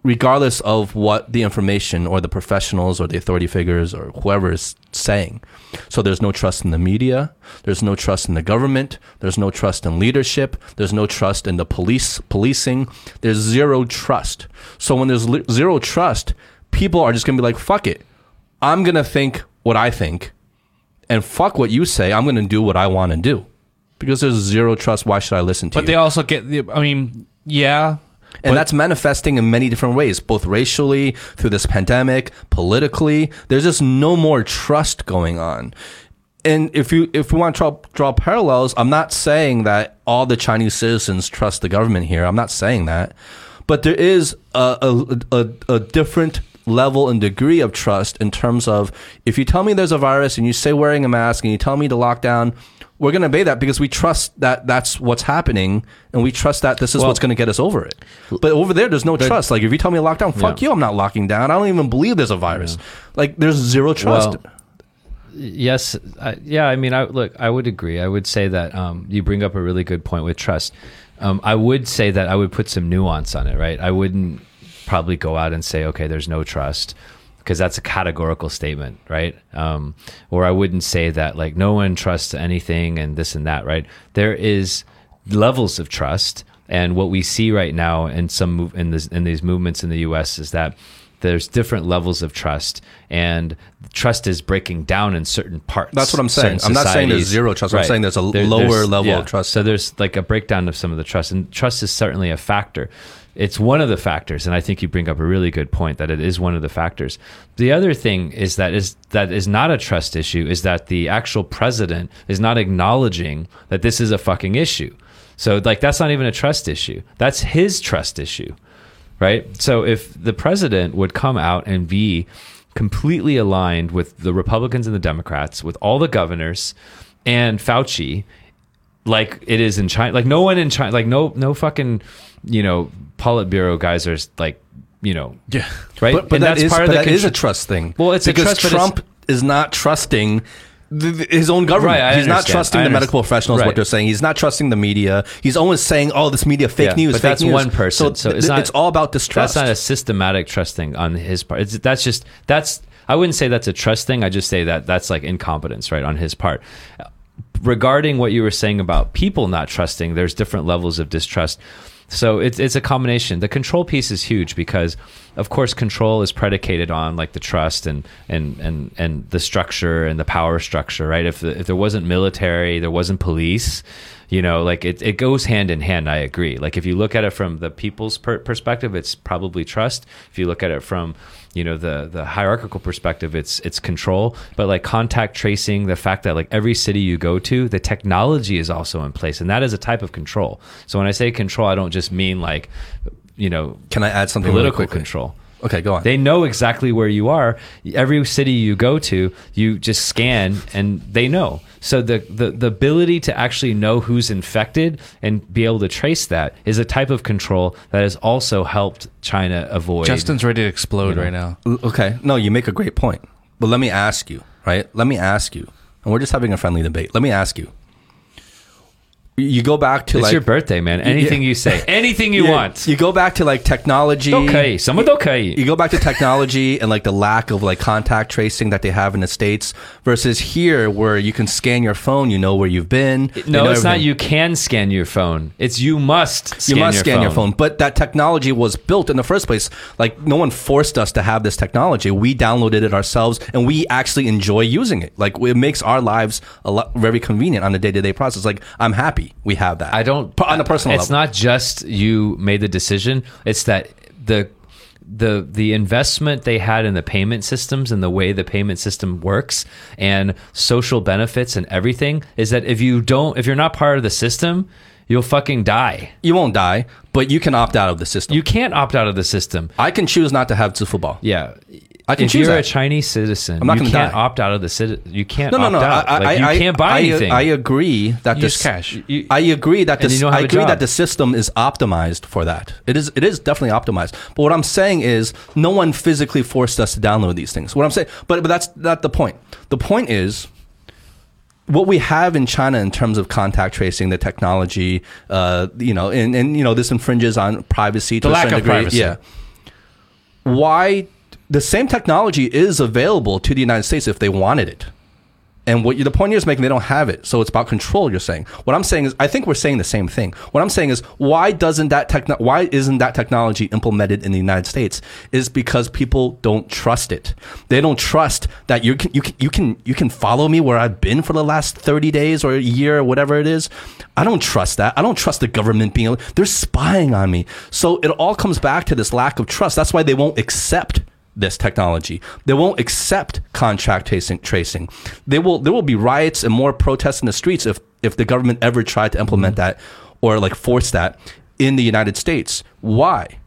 regardless of what the information or the professionals or the authority figures or whoever is saying. So there's no trust in the media, there's no trust in the government, there's no trust in leadership, there's no trust in the police policing, there's zero trust. So when there's zero trust, people are just going to be like fuck it. I'm going to think what I think and fuck what you say. I'm going to do what I want to do. Because there's zero trust, why should I listen to But you? But they also get the. I mean, yeah. And that's manifesting in many different ways, both racially, through this pandemic, politically. There's just no more trust going on. And if you if we want to draw, draw parallels, I'm not saying that all the Chinese citizens trust the government here. I'm not saying that, but there is a a, a, a different level and degree of trust in terms of if you tell me there's a virus and you say wearing a mask and you tell me to lock down, we're going to obey that because we trust that that's what's happening and we trust that this is Well- what's going to get us over it. But over there, there's no trust. Like if you tell me to lock down, fuck Yeah. you, I'm not locking down. I don't even believe there's a virus. Like there's zero trust. Well, yes I, yeah i mean i look i would agree i would say that um, you bring up a really good point with trust um, i would say that i would put some nuance on it right i wouldn't probably go out and say okay there's no trust because that's a categorical statement right um, or i wouldn't say that like no one trusts anything and this and that right there is levels of trust and what we see right now in some move in this in these movements in the us is that there's different levels of trust and trust is breaking down in certain parts That's what I'm saying. I'm not saying there's zero trust. I'm saying there's a lower level of trust. so there's like a breakdown of some of the trust and trust is certainly a factor it's one of the factors and i think you bring up a really good point that it is one of the factors. The other thing is that is that is not a trust issue is that the actual president is not acknowledging that this is a fucking issue. So like that's not even a trust issue. That's his trust issue right? So if the president would come out and be completely aligned with the Republicans and the Democrats, with all the governors and Fauci, like it is in China, like no one in China, like no no fucking you know Politburo guys are like you know Yeah. right, But, but And that is, part of the that is a trust thing. Well, it's a because trust, Trump is not trusting th- th- his own government. Right, He's not trusting the medical professionals. What they're saying. He's not trusting the media. He's always saying, "Oh, this media fake Yeah, news." but fake that's news. one person, so th- it's not- it's all about distrust. That's not a systematic trust thing on his part. It's, that's just that's. I wouldn't say that's a trust thing. I just say that that's like incompetence, right, on his part. Regarding what you were saying about people not trusting, there's different levels of distrust. So it's it's a combination. The control piece is huge because, of course, control is predicated on like the trust and and and and the structure and the power structure, right? If if there wasn't military, there wasn't police, you know, like it, it goes hand in hand. I agree. Like if you look at it from the people's per- perspective, it's probably trust. If you look at it from you know the the hierarchical perspective, it's it's control. But like contact tracing, the fact that like every city you go to, the technology is also in place, and that is a type of control. So when I say control, I don't just mean like you know Can I add something political quickly? control. Okay, go on. They know exactly where you are. Every city you go to, you just scan and they know. So the, the, the ability to actually know who's infected and be able to trace that is a type of control that has also helped China avoid. Justin's ready to explode right now. Okay. No, you make a great point. But let me ask you, right? Let me ask you, and we're just having a friendly debate. Let me ask you. You go back to it's like your birthday, man. Anything you say, anything you Yeah, want. You go back to like technology. okay, someone okay. You go back to technology and like the lack of like contact tracing that they have in the states versus here where you can scan your phone, you know where you've been. you No, know it's not. You can scan your phone. It's you must. Scan you must your scan phone. your phone. But that technology was built in the first place. Like no one forced us to have this technology. We downloaded it ourselves, and we actually enjoy using it. Like it makes our lives a lot very convenient on the day to day process. Like I'm happy we have that. I don't on a personal It's level. not just you made the decision. It's that the the the investment they had in the payment systems and the way the payment system works and social benefits and everything is that if you don't if you're not part of the system, you'll fucking die. you won't die, but you can opt out of the system. You can't opt out of the system. I can choose not to have to football. Yeah. I can if choose you're that. a Chinese citizen, I'm not you gonna can't die. opt out of the citi- You can't No, no, opt no. out. I, like, I, you can't buy I, anything. I agree that this cash. You- I agree that And this. you don't have I a agree job. that the system is optimized for that. It is. It is definitely optimized. But what I'm saying is, no one physically forced us to download these things. What I'm saying, but but that's not the point. The point is. What we have in China in terms of contact tracing, the technology, uh, you know, and, and you know, this infringes on privacy to The a lack certain of degree. privacy. Yeah. Why the same technology is available to the United States if they wanted it. And what you, the point you're making, they don't have it. So it's about control. You're saying. What I'm saying is, I think we're saying the same thing. What I'm saying is, why doesn't that techno- Why isn't that technology implemented in the United States? Is because people don't trust it. They don't trust that you can you can you can you can follow me where I've been for the last 30 days or a year or whatever it is. I don't trust that. I don't trust the government being. They're spying on me. So it all comes back to this lack of trust. That's why they won't accept this technology. They won't accept contract tracing. Tracing. They will. There will be riots and more protests in the streets if if the government ever tried to implement mm-hmm. that or like force that in the United States. Why?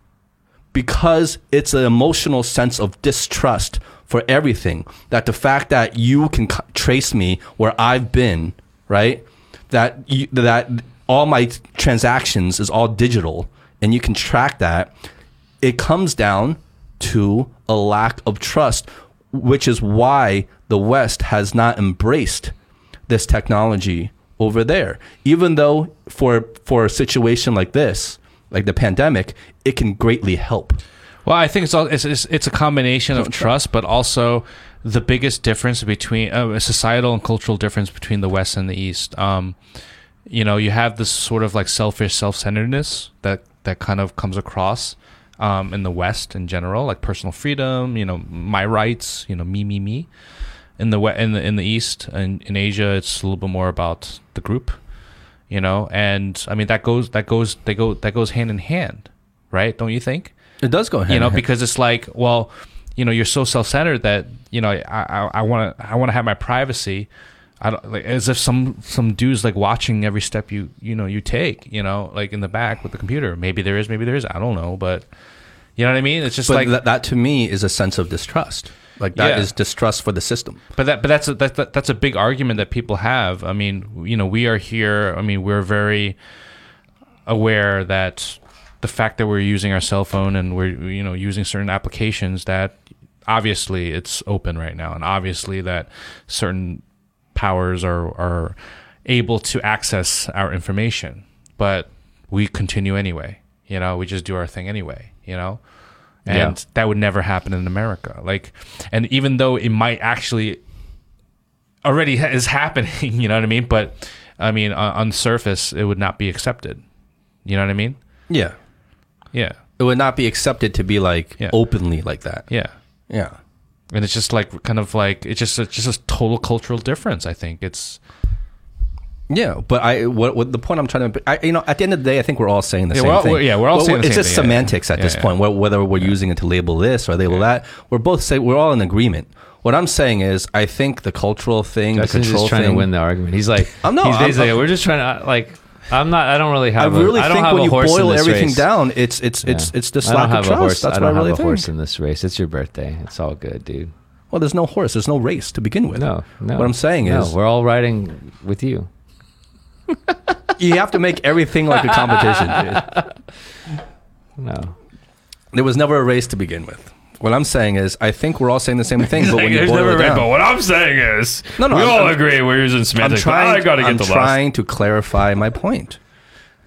because it's an emotional sense of distrust for everything. That the fact that you can trace me where I've been, right? That you, that all my transactions is all digital, and you can track that. It comes down to a lack of trust, which is why the West has not embraced this technology over there. Even though for for a situation like this, like the pandemic, it can greatly help. Well, I think it's all it's it's, it's a combination of trust, but also the biggest difference between uh, a societal and cultural difference between the West and the East. Um, you know, you have this sort of like selfish self-centeredness that that kind of comes across um, in the West in general, like personal freedom. You know, my rights. You know, me, me, me. In the in the in the East and in Asia, it's a little bit more about the group. You know, and I mean that goes that goes they go that goes hand in hand, right? Don't you think? It does go hand you know in hand. because it's like well you know you're so self-centered that you know i i want to i want to have my privacy i don't like as if some some dude's like watching every step you you know you take you know like in the back with the computer maybe there is maybe there is i don't know but you know what i mean it's just but like that, that to me is a sense of distrust. Like that is Yeah. distrust for the system. But that, but that's a, that, that, that's a big argument that people have. I mean, you know, we are here. I mean, we're very aware that the fact that we're using our cell phone and we're you know using certain applications that obviously it's open right now, and obviously that certain powers are are able to access our information, but we continue anyway. You know, we just do our thing anyway. You know and Yeah. that would never happen in America. Like, and even though it might actually already ha- is happening, you know what I mean? But I mean, on, on the surface, it would not be accepted. You know what I mean? Yeah. Yeah, It would not be accepted to be like Yeah. openly like that. yeah. Yeah. And it's just like kind of like it's just it's just a total cultural difference. I think it's Yeah, but I what, what the point I'm trying to I, you know at the end of the day I think we're all saying the Yeah, same all- thing. we're- yeah, we're all Well, saying the it's same just thing, yeah, yeah. semantics at Yeah, this point. wh- Whether we're using it to label this or label that, we're both say we're all in agreement. What I'm saying is I think the cultural thing, Justin's the control just trying thing, to win the argument. He's like, I'm not- He's I'm- basically, I'm- we're just trying to like. I'm not. I don't really have. I really a, I don't think when you boil everything race. down, it's it's it's Yeah. it's this I don't lack have of a trust. horse. That's I what I don't really have a think. horse in this race. It's your birthday. It's all good, dude. Well, there's no horse. There's no race to begin with. No, no. What I'm saying no, is- we're all riding with you. You have to make everything like a competition. dude. No, There was never a race to begin with. What I'm saying is, I think we're all saying the same thing, but when you boil never it down, but what I'm saying is, No, no, we I'm- all I'm- agree we're using I'm semantics. but trying. I got to get I'm the last. trying to clarify my point,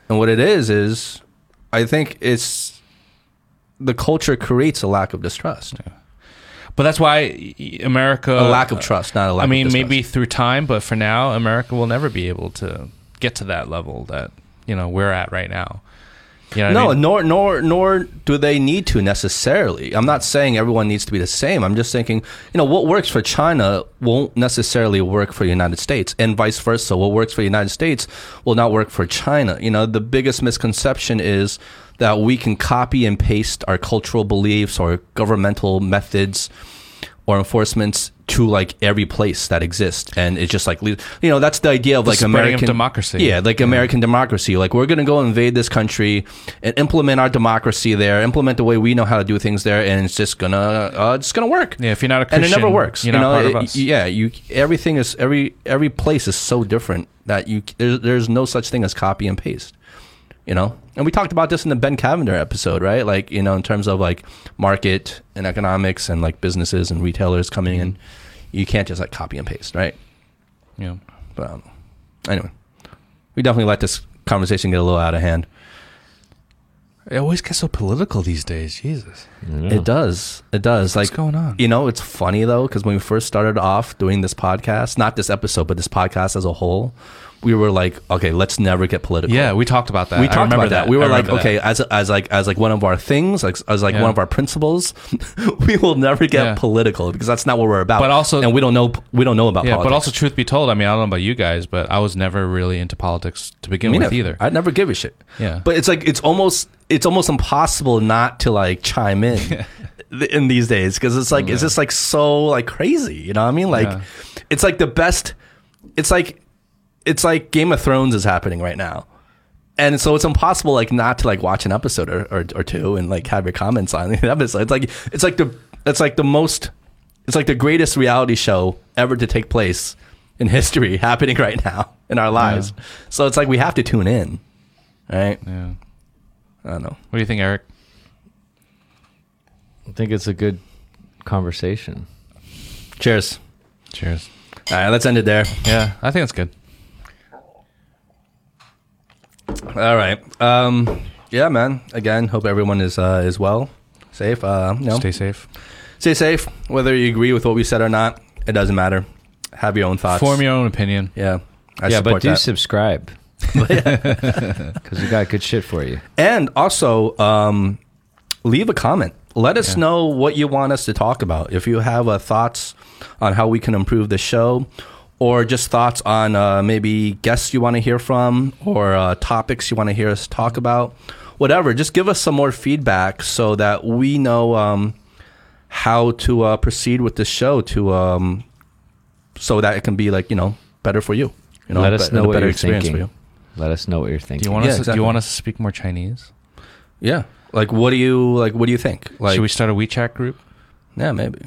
and what it is is, I think it's the culture creates a lack of distrust, but that's why America a lack of trust, not a lack. I mean, maybe through time, but for now, America will never be able to get to that level that you know we're at right now. You know No, I mean? nor nor nor do they need to necessarily. I'm not saying everyone needs to be the same. I'm just thinking, you know, what works for China won't necessarily work for the United States, and vice versa. What works for the United States will not work for China. You know, the biggest misconception is that we can copy and paste our cultural beliefs or governmental methods or enforcements to like every place that exists, and it's just like you know that's the idea of The like spreading of American democracy. Yeah, like American democracy. Like we're gonna go invade this country and implement our democracy there, implement the way we know how to do things there, and it's just gonna uh, it's gonna work. Yeah, if you're not a and it never works. You know, part of it- us. yeah, you everything is every every place is so different that you there's, there's no such thing as copy and paste. You know, and we talked about this in the Ben Cavender episode, right? Like you know, in terms of like market and economics and like businesses and retailers coming in, you can't just like copy and paste, right? Yeah. But um, anyway, we definitely let this conversation get a little out of hand. It always gets so political these days. Jesus, It does. It does. what's like going on? you know, it's funny though because when we first started off doing this podcast, not this episode, but this podcast as a whole, we were like, okay, let's never get political. Yeah, we talked about that. we I talked remember about that. We were like, okay, that. as as like as like one of our things, like as like Yeah. one of our principles, we will never get Yeah. political because that's not what we're about. But also- and we don't know we don't know about Yeah, politics. but also, truth be told, I mean, I don't know about you guys, but I was never really into politics to begin Me with neither. either. I'd never give a shit. Yeah. But it's like it's almost it's almost impossible not to like chime in in these days because it's like it's just like so like crazy. You know what I mean? Like Yeah. it's like the best. It's like it's like Game of Thrones is happening right now. and so it's impossible like not to like watch an episode or, or, or two and like have your comments on the episode. It's like it's like the it's like the most it's like the greatest reality show ever to take place in history happening right now in our lives. So it's like we have to tune in, right? Yeah. I don't know. What do you think, Aric? I think it's a good conversation. Cheers. Cheers. All right, let's end it there. Yeah, I think it's good. All right. Um, yeah, man. Again, hope everyone is uh, is well, safe. Uh, you know, Stay safe. stay safe. Whether you agree with what we said or not, it doesn't matter. Have your own thoughts. Form your own opinion. Yeah. I yeah, support but do that. subscribe because we got good shit for you. And also, um, leave a comment. Let us know what you want us to talk about. If you have uh, thoughts on how we can improve the show, or just thoughts on uh, maybe guests you want to hear from, or uh, topics you want to hear us talk about, whatever, just give us some more feedback so that we know um, how to uh, proceed with the show to um, so that it can be like you know better for you. You know, Let us be- know what better you're experience thinking. for you. Let us know what you're thinking. Do you want Yeah, us? Do you want us to speak more Chinese? Yeah. Like, what do you like? What do you think? Like, Should we start a WeChat group? Yeah, maybe.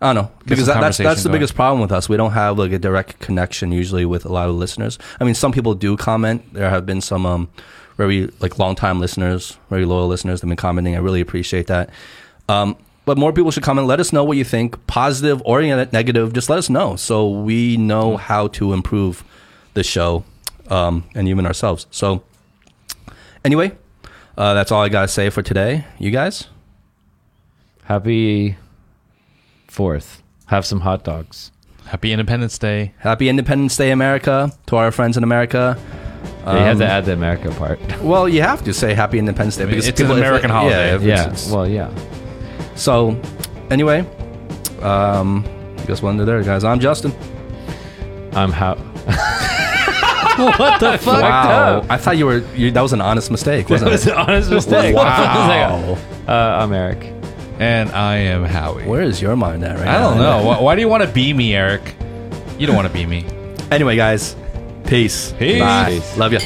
I don't know because that, that's that's the going. biggest problem with us. We don't have like a direct connection usually with a lot of listeners. I mean, some people do comment. There have been some um, very like long time listeners, very loyal listeners that have been commenting. I really appreciate that. Um, but more people should comment. Let us know what you think, positive or negative. Just let us know so we know how to improve the show um, and even ourselves. So, anyway, uh, that's all I gotta say for today. You guys. Happy Fourth. Have some hot dogs. Happy Independence Day. Happy Independence Day, America, to our friends in America. Yeah, you have to Um, add the America part. Well, you have to say Happy Independence Day I mean, because it's an people- if American it- holiday. Yeah. yeah. it's- it's- Well, yeah. so, anyway, um, I guess we'll end there, guys. I'm Justin. I'm how. what the fuck? wow, I thought you were. You, that was an honest mistake, wasn't was it? an honest mistake. Wow. uh, I'm Aric. And I am Howie. Where is your mind at right I now? don't know. Why, why do you want to be me, Aric? You don't want to be me. Anyway, guys, peace. Peace. Bye. Peace. Love you.